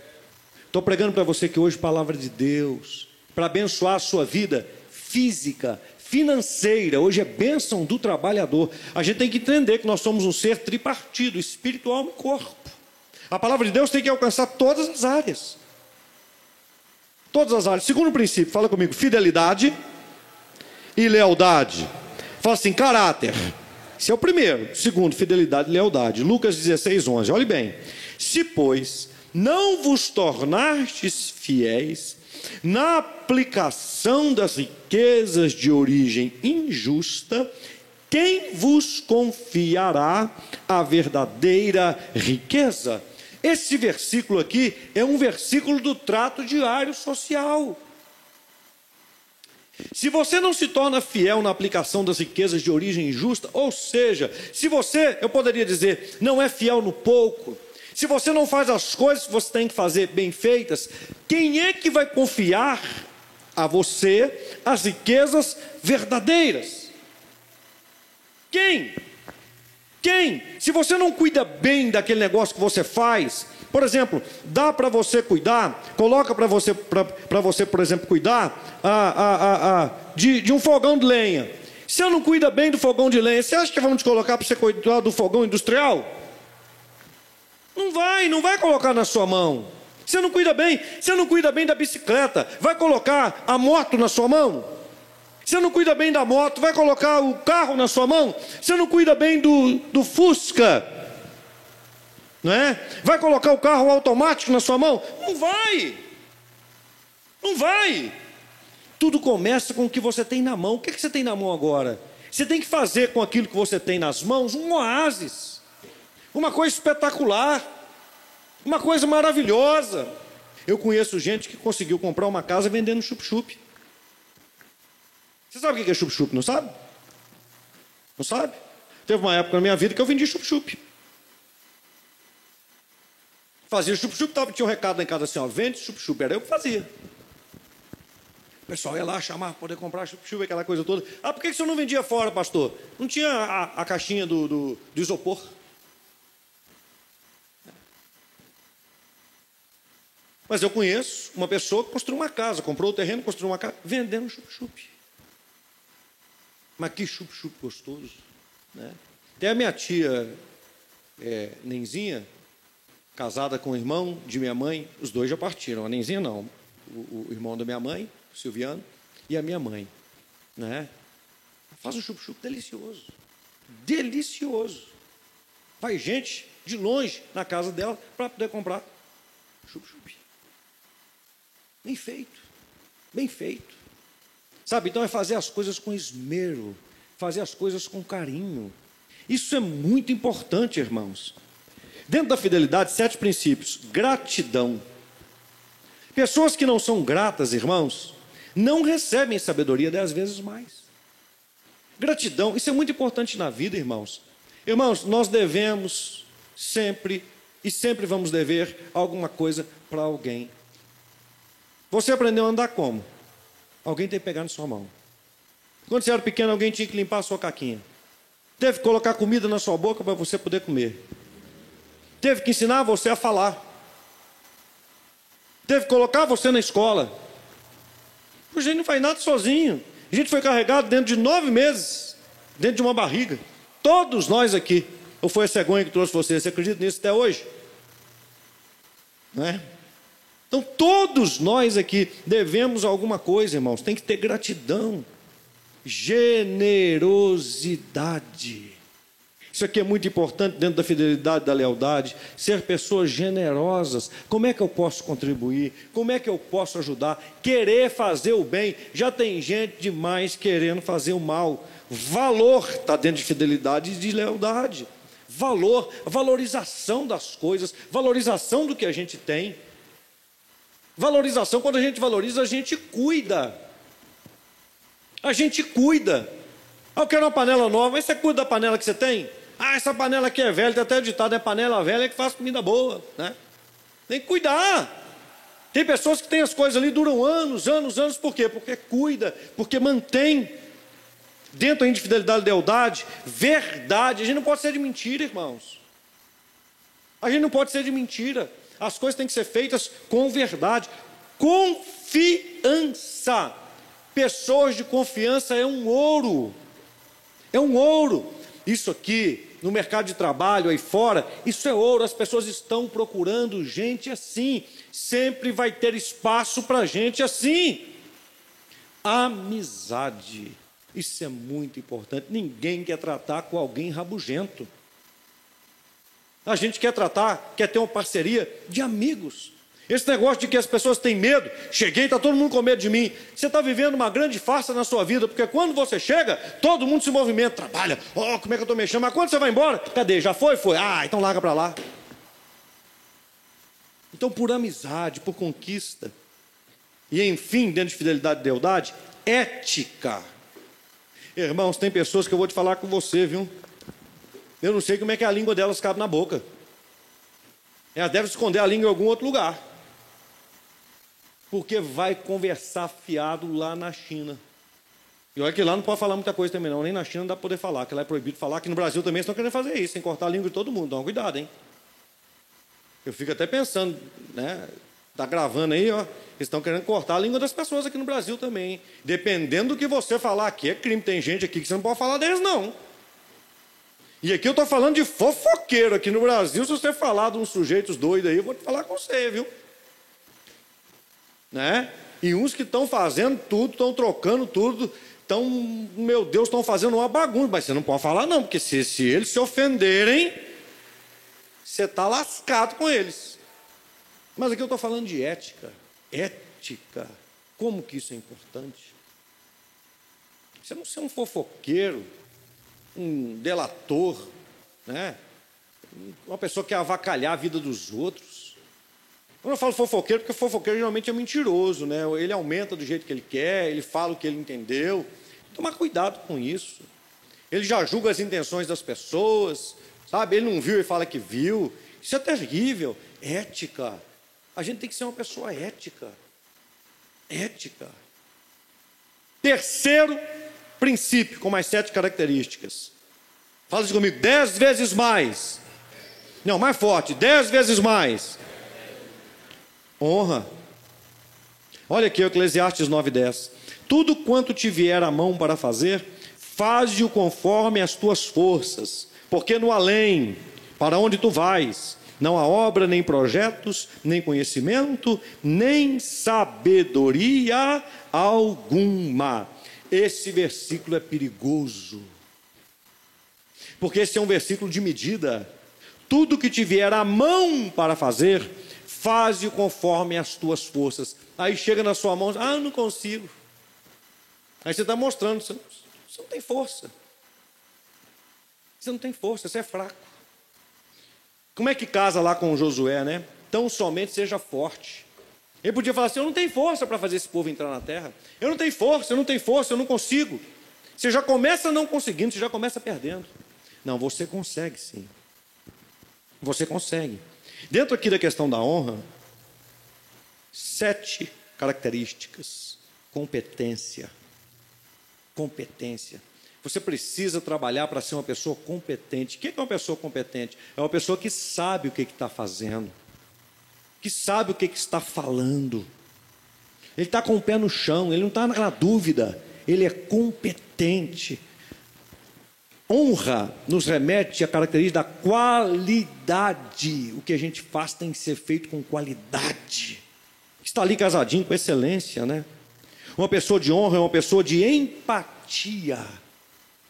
Estou pregando para você que hoje, palavra de Deus, para abençoar a sua vida, física, financeira, hoje é bênção do trabalhador. A gente tem que entender que nós somos um ser tripartido, espiritual e corpo. A palavra de Deus tem que alcançar todas as áreas. Todas as áreas. Segundo princípio, fala comigo: fidelidade e lealdade. Fala assim: caráter. Esse é o primeiro. Segundo, fidelidade e lealdade. Lucas 16, 11. Olhe bem. Se, pois, não vos tornastes fiéis na aplicação das riquezas de origem injusta, quem vos confiará a verdadeira riqueza? Esse versículo aqui é um versículo do trato diário social. Se você não se torna fiel na aplicação das riquezas de origem injusta, ou seja, se você, eu poderia dizer, não é fiel no pouco, se você não faz as coisas que você tem que fazer bem feitas, quem é que vai confiar a você as riquezas verdadeiras? Quem? Quem? Se você não cuida bem daquele negócio que você faz, por exemplo, dá para você cuidar, coloca para você, para você, por exemplo, cuidar a, a, a, de, de um fogão de lenha. Se eu não cuida bem do fogão de lenha, você acha que vamos te colocar para você cuidar do fogão industrial? Não vai, não vai colocar na sua mão. Você não cuida bem, você não cuida bem da bicicleta, vai colocar a moto na sua mão? Você não cuida bem da moto, vai colocar o carro na sua mão? Você não cuida bem do, do Fusca? Não é? Vai colocar o carro automático na sua mão? Não vai. Não vai. Tudo começa com o que você tem na mão. O que, é que você tem na mão agora? Você tem que fazer com aquilo que você tem nas mãos um oásis, uma coisa espetacular, uma coisa maravilhosa. Eu conheço gente que conseguiu comprar uma casa vendendo chup-chup. Você sabe o que é chup-chup, não sabe? Não sabe? Teve uma época na minha vida que eu vendi chup-chup. Fazia chup-chup, tinha um recado lá em casa assim, ó, vende chup-chup, era eu que fazia. O pessoal ia lá chamar para poder comprar chup-chup, aquela coisa toda. Ah, por que, que o senhor não vendia fora, pastor? Não tinha a, a caixinha do, do, do isopor. Mas eu conheço uma pessoa que construiu uma casa, comprou o terreno, construiu uma casa, vendendo chup-chup. Mas que chup-chup gostoso. Né? Até a minha tia é, Nenzinha, casada com o irmão de minha mãe, os dois já partiram. A Nenzinha não, o, o irmão da minha mãe, Silviano, e a minha mãe. Né? Faz um chup-chup delicioso. Delicioso. Vai gente de longe na casa dela para poder comprar chup-chup. Bem feito. Bem feito. Sabe, então é fazer as coisas com esmero, fazer as coisas com carinho. Isso é muito importante, irmãos. Dentro da fidelidade, sete princípios: gratidão. Pessoas que não são gratas, irmãos, não recebem sabedoria dez vezes mais. Gratidão, isso é muito importante na vida, irmãos. Irmãos, nós devemos sempre e sempre vamos dever alguma coisa para alguém. Você aprendeu a andar como? Alguém tem que pegar na sua mão. Quando você era pequeno, alguém tinha que limpar a sua caquinha. Teve que colocar comida na sua boca para você poder comer. Teve que ensinar você a falar. Teve que colocar você na escola. A gente não faz nada sozinho. A gente foi carregado dentro de nove meses, dentro de uma barriga. Todos nós aqui. Ou foi a cegonha que trouxe você? Você acredita nisso até hoje? Não é? Então, todos nós aqui devemos alguma coisa, irmãos. Tem que ter gratidão, generosidade. Isso aqui é muito importante dentro da fidelidade, da lealdade, ser pessoas generosas. Como é que eu posso contribuir? Como é que eu posso ajudar? Querer fazer o bem. Já tem gente demais querendo fazer o mal. Valor está dentro de fidelidade e de lealdade. Valor, valorização das coisas, valorização do que a gente tem. Valorização, quando a gente valoriza, a gente cuida. A gente cuida. Ah, eu quero uma panela nova, mas você cuida da panela que você tem? Ah, essa panela aqui é velha, tem até ditado, é panela velha que faz comida boa, né? Tem que cuidar. Tem pessoas que têm as coisas ali, duram anos, anos, anos, por quê? Porque cuida, porque mantém dentro da infidelidade e lealdade, verdade. A gente não pode ser de mentira, irmãos. A gente não pode ser de mentira. As coisas têm que ser feitas com verdade. Confiança. Pessoas de confiança é um ouro. É um ouro. Isso aqui no mercado de trabalho aí fora, isso é ouro, as pessoas estão procurando gente assim, sempre vai ter espaço para gente assim. Amizade, isso é muito importante. Ninguém quer tratar com alguém rabugento. A gente quer tratar, quer ter uma parceria de amigos. Esse negócio de que as pessoas têm medo, cheguei, está todo mundo com medo de mim. Você está vivendo uma grande farsa na sua vida, porque quando você chega, todo mundo se movimenta, trabalha. Oh, como é que eu estou mexendo? Mas quando você vai embora, cadê? Já foi? Foi. Ah, então larga para lá. Então, por amizade, por conquista, e enfim, dentro de fidelidade e lealdade, ética. Irmãos, tem pessoas que eu vou te falar com você, viu? Eu não sei como é que a língua delas cabe na boca. Elas devem esconder a língua em algum outro lugar porque vai conversar fiado lá na China. E olha que lá não pode falar muita coisa também, não. Nem na China não dá para poder falar, que lá é proibido falar. Aqui no Brasil também estão querendo fazer isso, sem cortar a língua de todo mundo. Um cuidado, hein? Eu fico até pensando, né? Está gravando aí, ó. Estão querendo cortar a língua das pessoas aqui no Brasil também. Hein? Dependendo do que você falar aqui, é crime. Tem gente aqui que você não pode falar deles, não. E aqui eu estou falando de fofoqueiro. Aqui no Brasil, se você falar de uns sujeitos doidos aí, eu vou te falar com você, viu? né? E uns que estão fazendo tudo, estão trocando tudo, estão, meu Deus, estão fazendo uma bagunça. Mas você não pode falar, não, porque se, se eles se ofenderem, você está lascado com eles. Mas aqui eu estou falando de ética. Ética. Como que isso é importante? Você não ser um fofoqueiro, um delator, né? uma pessoa que quer avacalhar a vida dos outros. Quando eu falo fofoqueiro, porque fofoqueiro geralmente é mentiroso, né? Ele aumenta do jeito que ele quer, ele fala o que ele entendeu. Tomar cuidado com isso. Ele já julga as intenções das pessoas, sabe? Ele não viu e fala que viu. Isso é terrível. Ética. A gente tem que ser uma pessoa ética. Ética. Terceiro princípio, com mais sete características. Fala isso comigo, dez vezes mais. Não, mais forte, dez vezes mais. Honra. Olha aqui, Eclesiastes 9,10. Tudo quanto te vier a mão para fazer, faze-o conforme as tuas forças, porque no além, para onde tu vais, não há obra, nem projetos, nem conhecimento, nem sabedoria alguma. Esse versículo é perigoso, porque esse é um versículo de medida. Tudo que te vier à mão para fazer, faze conforme as tuas forças. Aí chega na sua mão, ah, eu não consigo. Aí você está mostrando, você não, você não tem força. Você não tem força, você é fraco. Como é que casa lá com Josué, né? Tão somente seja forte. Ele podia falar assim: Eu não tenho força para fazer esse povo entrar na terra. Eu não tenho força, eu não tenho força, eu não consigo. Você já começa não conseguindo, você já começa perdendo. Não, você consegue sim. Você consegue. Dentro aqui da questão da honra, sete características: competência. Competência. Você precisa trabalhar para ser uma pessoa competente. O que é uma pessoa competente? É uma pessoa que sabe o que está fazendo que sabe o que, que está falando. Ele está com o pé no chão, ele não está na dúvida, ele é competente. Honra nos remete à característica da qualidade. O que a gente faz tem que ser feito com qualidade. Está ali casadinho com excelência, né? Uma pessoa de honra é uma pessoa de empatia.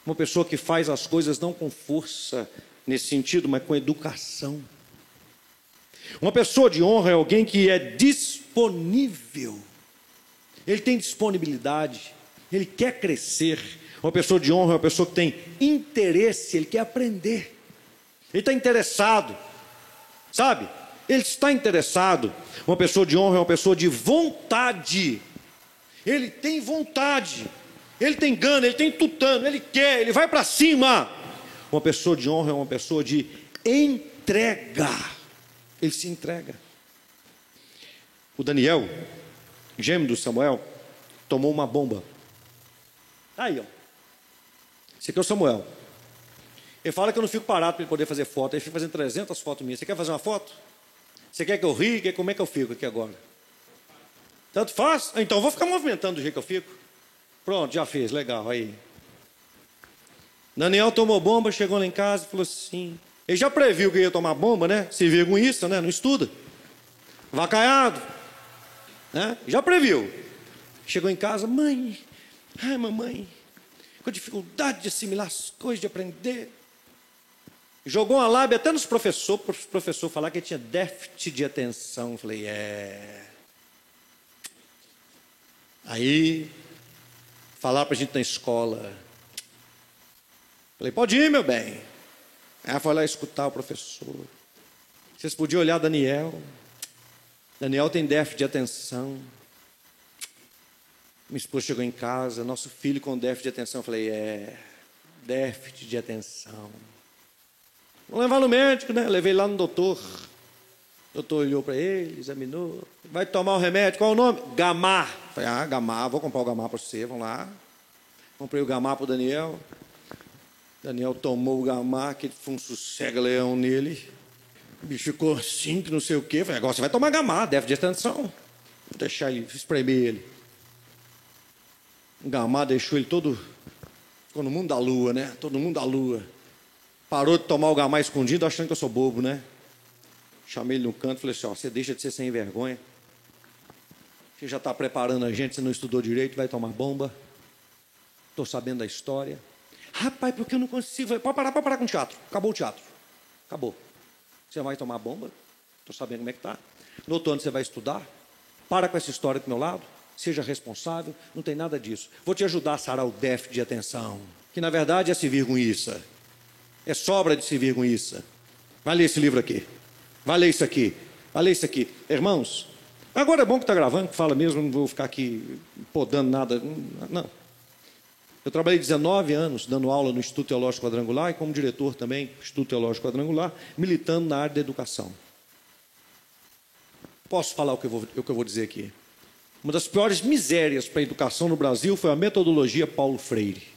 Uma pessoa que faz as coisas não com força, nesse sentido, mas com educação. Uma pessoa de honra é alguém que é disponível. Ele tem disponibilidade, ele quer crescer. Uma pessoa de honra é uma pessoa que tem interesse, ele quer aprender. Ele está interessado, sabe? Ele está interessado. Uma pessoa de honra é uma pessoa de vontade. Ele tem vontade. Ele tem gana, ele tem tutano, ele quer, ele vai para cima. Uma pessoa de honra é uma pessoa de entrega. Ele se entrega. O Daniel, gêmeo do Samuel, tomou uma bomba. Aí, ó. Esse aqui é o Samuel. Ele fala que eu não fico parado para ele poder fazer foto. Ele fica fazendo 300 fotos minhas. Você quer fazer uma foto? Você quer que eu rie? Como é que eu fico aqui agora? Tanto faz? Então vou ficar movimentando do jeito que eu fico. Pronto, já fez, legal. Aí. Daniel tomou bomba, chegou lá em casa e falou assim: ele já previu que ia tomar bomba, né? Se vergonhista, né? Não estuda. Vacaiado. Né? Já previu. Chegou em casa, mãe, ai mamãe, com dificuldade de assimilar as coisas, de aprender. Jogou uma lábia até nos professores, para o professor falar que ele tinha déficit de atenção. Eu falei, é. Aí, falar para a gente na escola. Falei, pode ir, meu bem. Ela foi lá escutar o professor. Vocês podiam olhar Daniel. Daniel tem déficit de atenção. Minha esposa chegou em casa, nosso filho com déficit de atenção. Eu falei, é, déficit de atenção. Vamos levar no médico, né? Levei lá no doutor. O doutor olhou para ele, examinou. Vai tomar o remédio, qual é o nome? Gamar. Falei, ah, Gamar, vou comprar o Gamar para você, vamos lá. Comprei o Gamar para o Daniel. Daniel tomou o gamar, que foi um sossega-leão nele. O bicho ficou assim, que não sei o quê. Falei, agora você vai tomar gamar, deve de atenção. Vou deixar ele, espremer ele. O gamar deixou ele todo. Ficou no mundo da lua, né? Todo mundo da lua. Parou de tomar o gamar escondido, achando que eu sou bobo, né? Chamei ele no canto falei assim: ó, você deixa de ser sem vergonha. Você já está preparando a gente, você não estudou direito, vai tomar bomba. Estou sabendo da história. Rapaz, porque eu não consigo. Pode parar, pode parar com o teatro. Acabou o teatro. Acabou. Você vai tomar bomba? Estou sabendo como é que está. No outro ano você vai estudar? Para com essa história do meu lado. seja responsável, não tem nada disso. Vou te ajudar a sarar o déficit de atenção, que na verdade é servir com isso. É sobra de servir com isso. Vai ler esse livro aqui. Vai ler isso aqui. Vai ler isso aqui. Irmãos, agora é bom que está gravando, que fala mesmo, não vou ficar aqui podando nada. Não. Eu trabalhei 19 anos dando aula no Instituto Teológico Quadrangular e como diretor também do Instituto Teológico Quadrangular, militando na área da educação. Posso falar o que eu vou, o que eu vou dizer aqui? Uma das piores misérias para a educação no Brasil foi a metodologia Paulo Freire.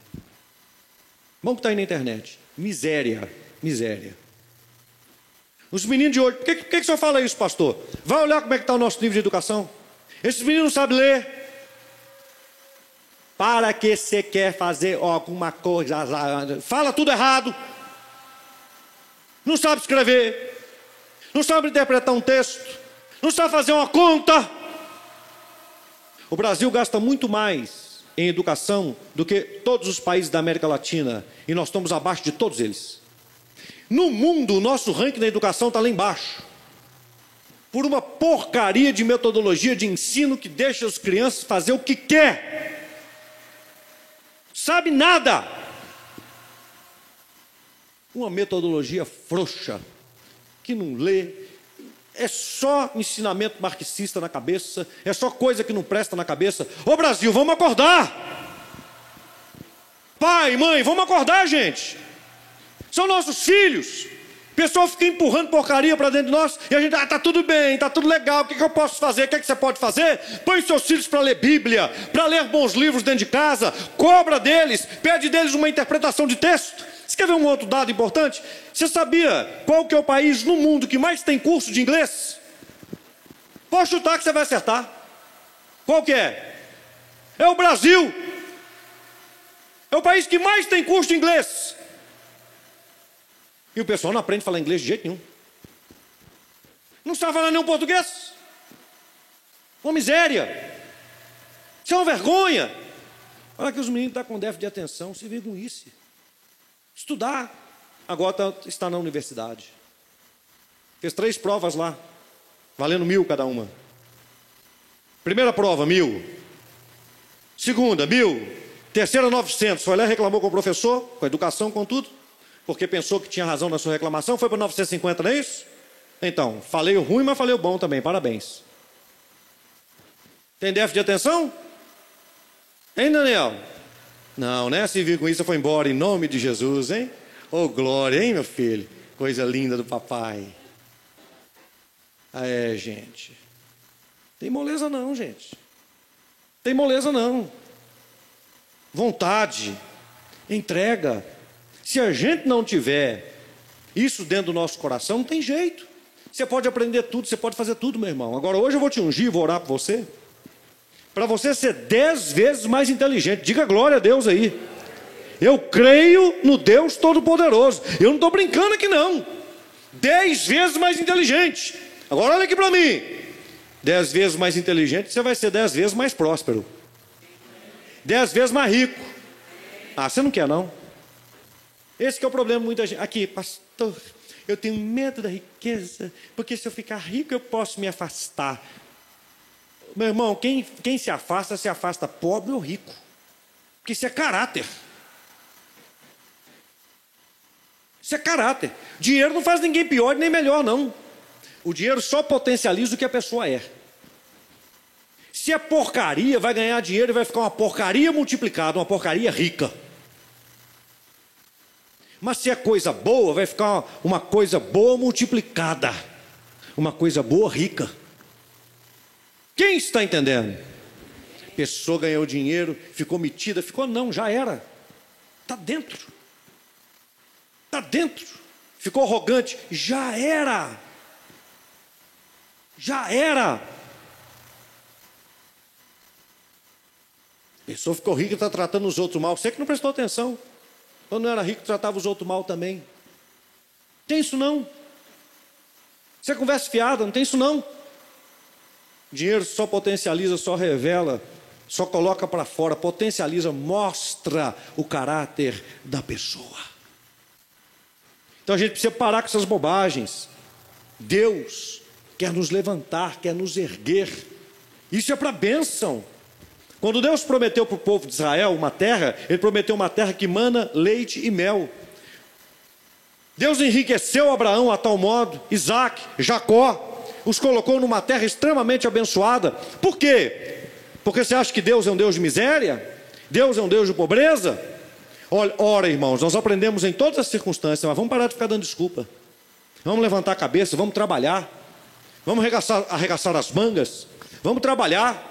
Vamos que está aí na internet. Miséria, miséria. Os meninos de hoje, por que, por que, que o senhor fala isso, pastor? Vai olhar como é que está o nosso nível de educação. Esses meninos não sabem ler, para que você quer fazer alguma coisa, fala tudo errado, não sabe escrever, não sabe interpretar um texto, não sabe fazer uma conta. O Brasil gasta muito mais em educação do que todos os países da América Latina e nós estamos abaixo de todos eles. No mundo, o nosso ranking da educação está lá embaixo. Por uma porcaria de metodologia de ensino que deixa as crianças fazer o que quer sabe nada. Uma metodologia frouxa, que não lê, é só ensinamento marxista na cabeça, é só coisa que não presta na cabeça. Ô Brasil, vamos acordar! Pai, mãe, vamos acordar, gente! São nossos filhos. O pessoal fica empurrando porcaria para dentro de nós e a gente, ah, tá tudo bem, tá tudo legal, o que, que eu posso fazer? O que, que você pode fazer? Põe seus filhos para ler Bíblia, para ler bons livros dentro de casa, cobra deles, pede deles uma interpretação de texto. Você quer ver um outro dado importante? Você sabia qual que é o país no mundo que mais tem curso de inglês? Pode chutar que você vai acertar. Qual que é? É o Brasil. É o país que mais tem curso de inglês. E o pessoal não aprende a falar inglês de jeito nenhum. Não sabe falar nenhum português. Uma miséria. Isso é uma vergonha. Olha que os meninos estão com déficit de atenção, se isso. Estudar. Agora tá, está na universidade. Fez três provas lá, valendo mil cada uma. Primeira prova, mil. Segunda, mil. Terceira, novecentos. Foi lá e reclamou com o professor, com a educação, com tudo porque pensou que tinha razão na sua reclamação, foi para 950, não é isso? Então, falei o ruim, mas falei o bom também, parabéns. Tem déficit de atenção? Hein, Daniel? Não, né? Se vir com isso, foi embora em nome de Jesus, hein? Oh, glória, hein, meu filho? Coisa linda do papai. Ah, é, gente. Tem moleza não, gente. Tem moleza não. Vontade, entrega, se a gente não tiver isso dentro do nosso coração, não tem jeito. Você pode aprender tudo, você pode fazer tudo, meu irmão. Agora, hoje eu vou te ungir, vou orar por você. Para você ser dez vezes mais inteligente. Diga glória a Deus aí. Eu creio no Deus Todo-Poderoso. Eu não estou brincando aqui, não. Dez vezes mais inteligente. Agora, olha aqui para mim. Dez vezes mais inteligente, você vai ser dez vezes mais próspero. Dez vezes mais rico. Ah, você não quer, não? Esse é o problema muita gente. Aqui, pastor, eu tenho medo da riqueza, porque se eu ficar rico eu posso me afastar. Meu irmão, quem, quem se afasta, se afasta pobre ou rico. Porque isso é caráter. Isso é caráter. Dinheiro não faz ninguém pior nem melhor, não. O dinheiro só potencializa o que a pessoa é. Se é porcaria, vai ganhar dinheiro e vai ficar uma porcaria multiplicada, uma porcaria rica. Mas se é coisa boa, vai ficar uma coisa boa multiplicada, uma coisa boa rica. Quem está entendendo? Pessoa ganhou dinheiro, ficou metida, ficou não, já era. Está dentro. Está dentro. Ficou arrogante, já era. Já era. Pessoa ficou rica e está tratando os outros mal. Você que não prestou atenção. Quando não era rico, tratava os outros mal também. Tem isso não. Você conversa fiada, não tem isso não. Dinheiro só potencializa, só revela, só coloca para fora, potencializa, mostra o caráter da pessoa. Então a gente precisa parar com essas bobagens. Deus quer nos levantar, quer nos erguer. Isso é para bênção. Quando Deus prometeu para o povo de Israel uma terra, Ele prometeu uma terra que mana leite e mel. Deus enriqueceu Abraão a tal modo, Isaac, Jacó, os colocou numa terra extremamente abençoada. Por quê? Porque você acha que Deus é um Deus de miséria? Deus é um Deus de pobreza? Olha, ora, irmãos, nós aprendemos em todas as circunstâncias, mas vamos parar de ficar dando desculpa. Vamos levantar a cabeça, vamos trabalhar. Vamos arregaçar, arregaçar as mangas. Vamos trabalhar.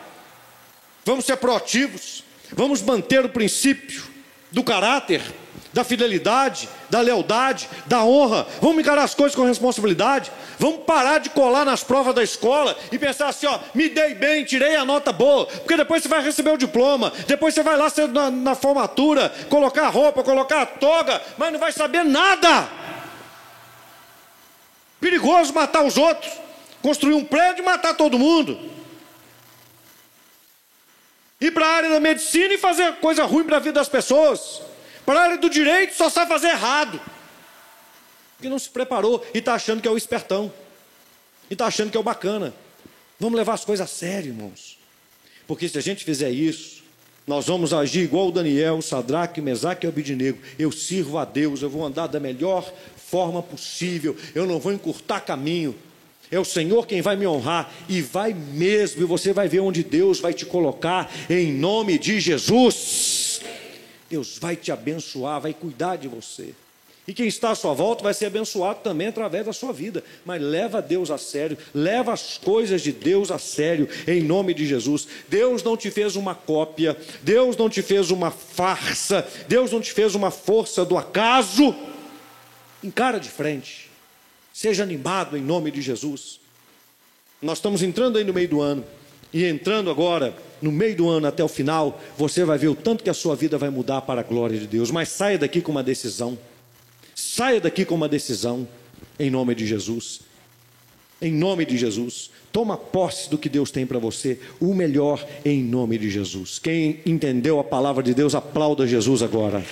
Vamos ser proativos. Vamos manter o princípio do caráter da fidelidade, da lealdade, da honra. Vamos encarar as coisas com responsabilidade. Vamos parar de colar nas provas da escola e pensar assim: ó, me dei bem, tirei a nota boa, porque depois você vai receber o diploma, depois você vai lá na, na formatura, colocar a roupa, colocar a toga, mas não vai saber nada. Perigoso matar os outros, construir um prédio e matar todo mundo. Ir para a área da medicina e fazer coisa ruim para a vida das pessoas. Para a área do direito só sabe fazer errado. Porque não se preparou e está achando que é o espertão. E está achando que é o bacana. Vamos levar as coisas a sério, irmãos. Porque se a gente fizer isso, nós vamos agir igual o Daniel, Sadraque, Mesaque e Abidinego. Eu sirvo a Deus, eu vou andar da melhor forma possível, eu não vou encurtar caminho. É o Senhor quem vai me honrar e vai mesmo, e você vai ver onde Deus vai te colocar em nome de Jesus. Deus vai te abençoar, vai cuidar de você. E quem está à sua volta vai ser abençoado também através da sua vida. Mas leva Deus a sério, leva as coisas de Deus a sério, em nome de Jesus. Deus não te fez uma cópia, Deus não te fez uma farsa, Deus não te fez uma força do acaso. Encara de frente, seja animado em nome de Jesus. Nós estamos entrando aí no meio do ano. E entrando agora, no meio do ano até o final, você vai ver o tanto que a sua vida vai mudar para a glória de Deus. Mas saia daqui com uma decisão. Saia daqui com uma decisão, em nome de Jesus. Em nome de Jesus. Toma posse do que Deus tem para você, o melhor em nome de Jesus. Quem entendeu a palavra de Deus, aplauda Jesus agora.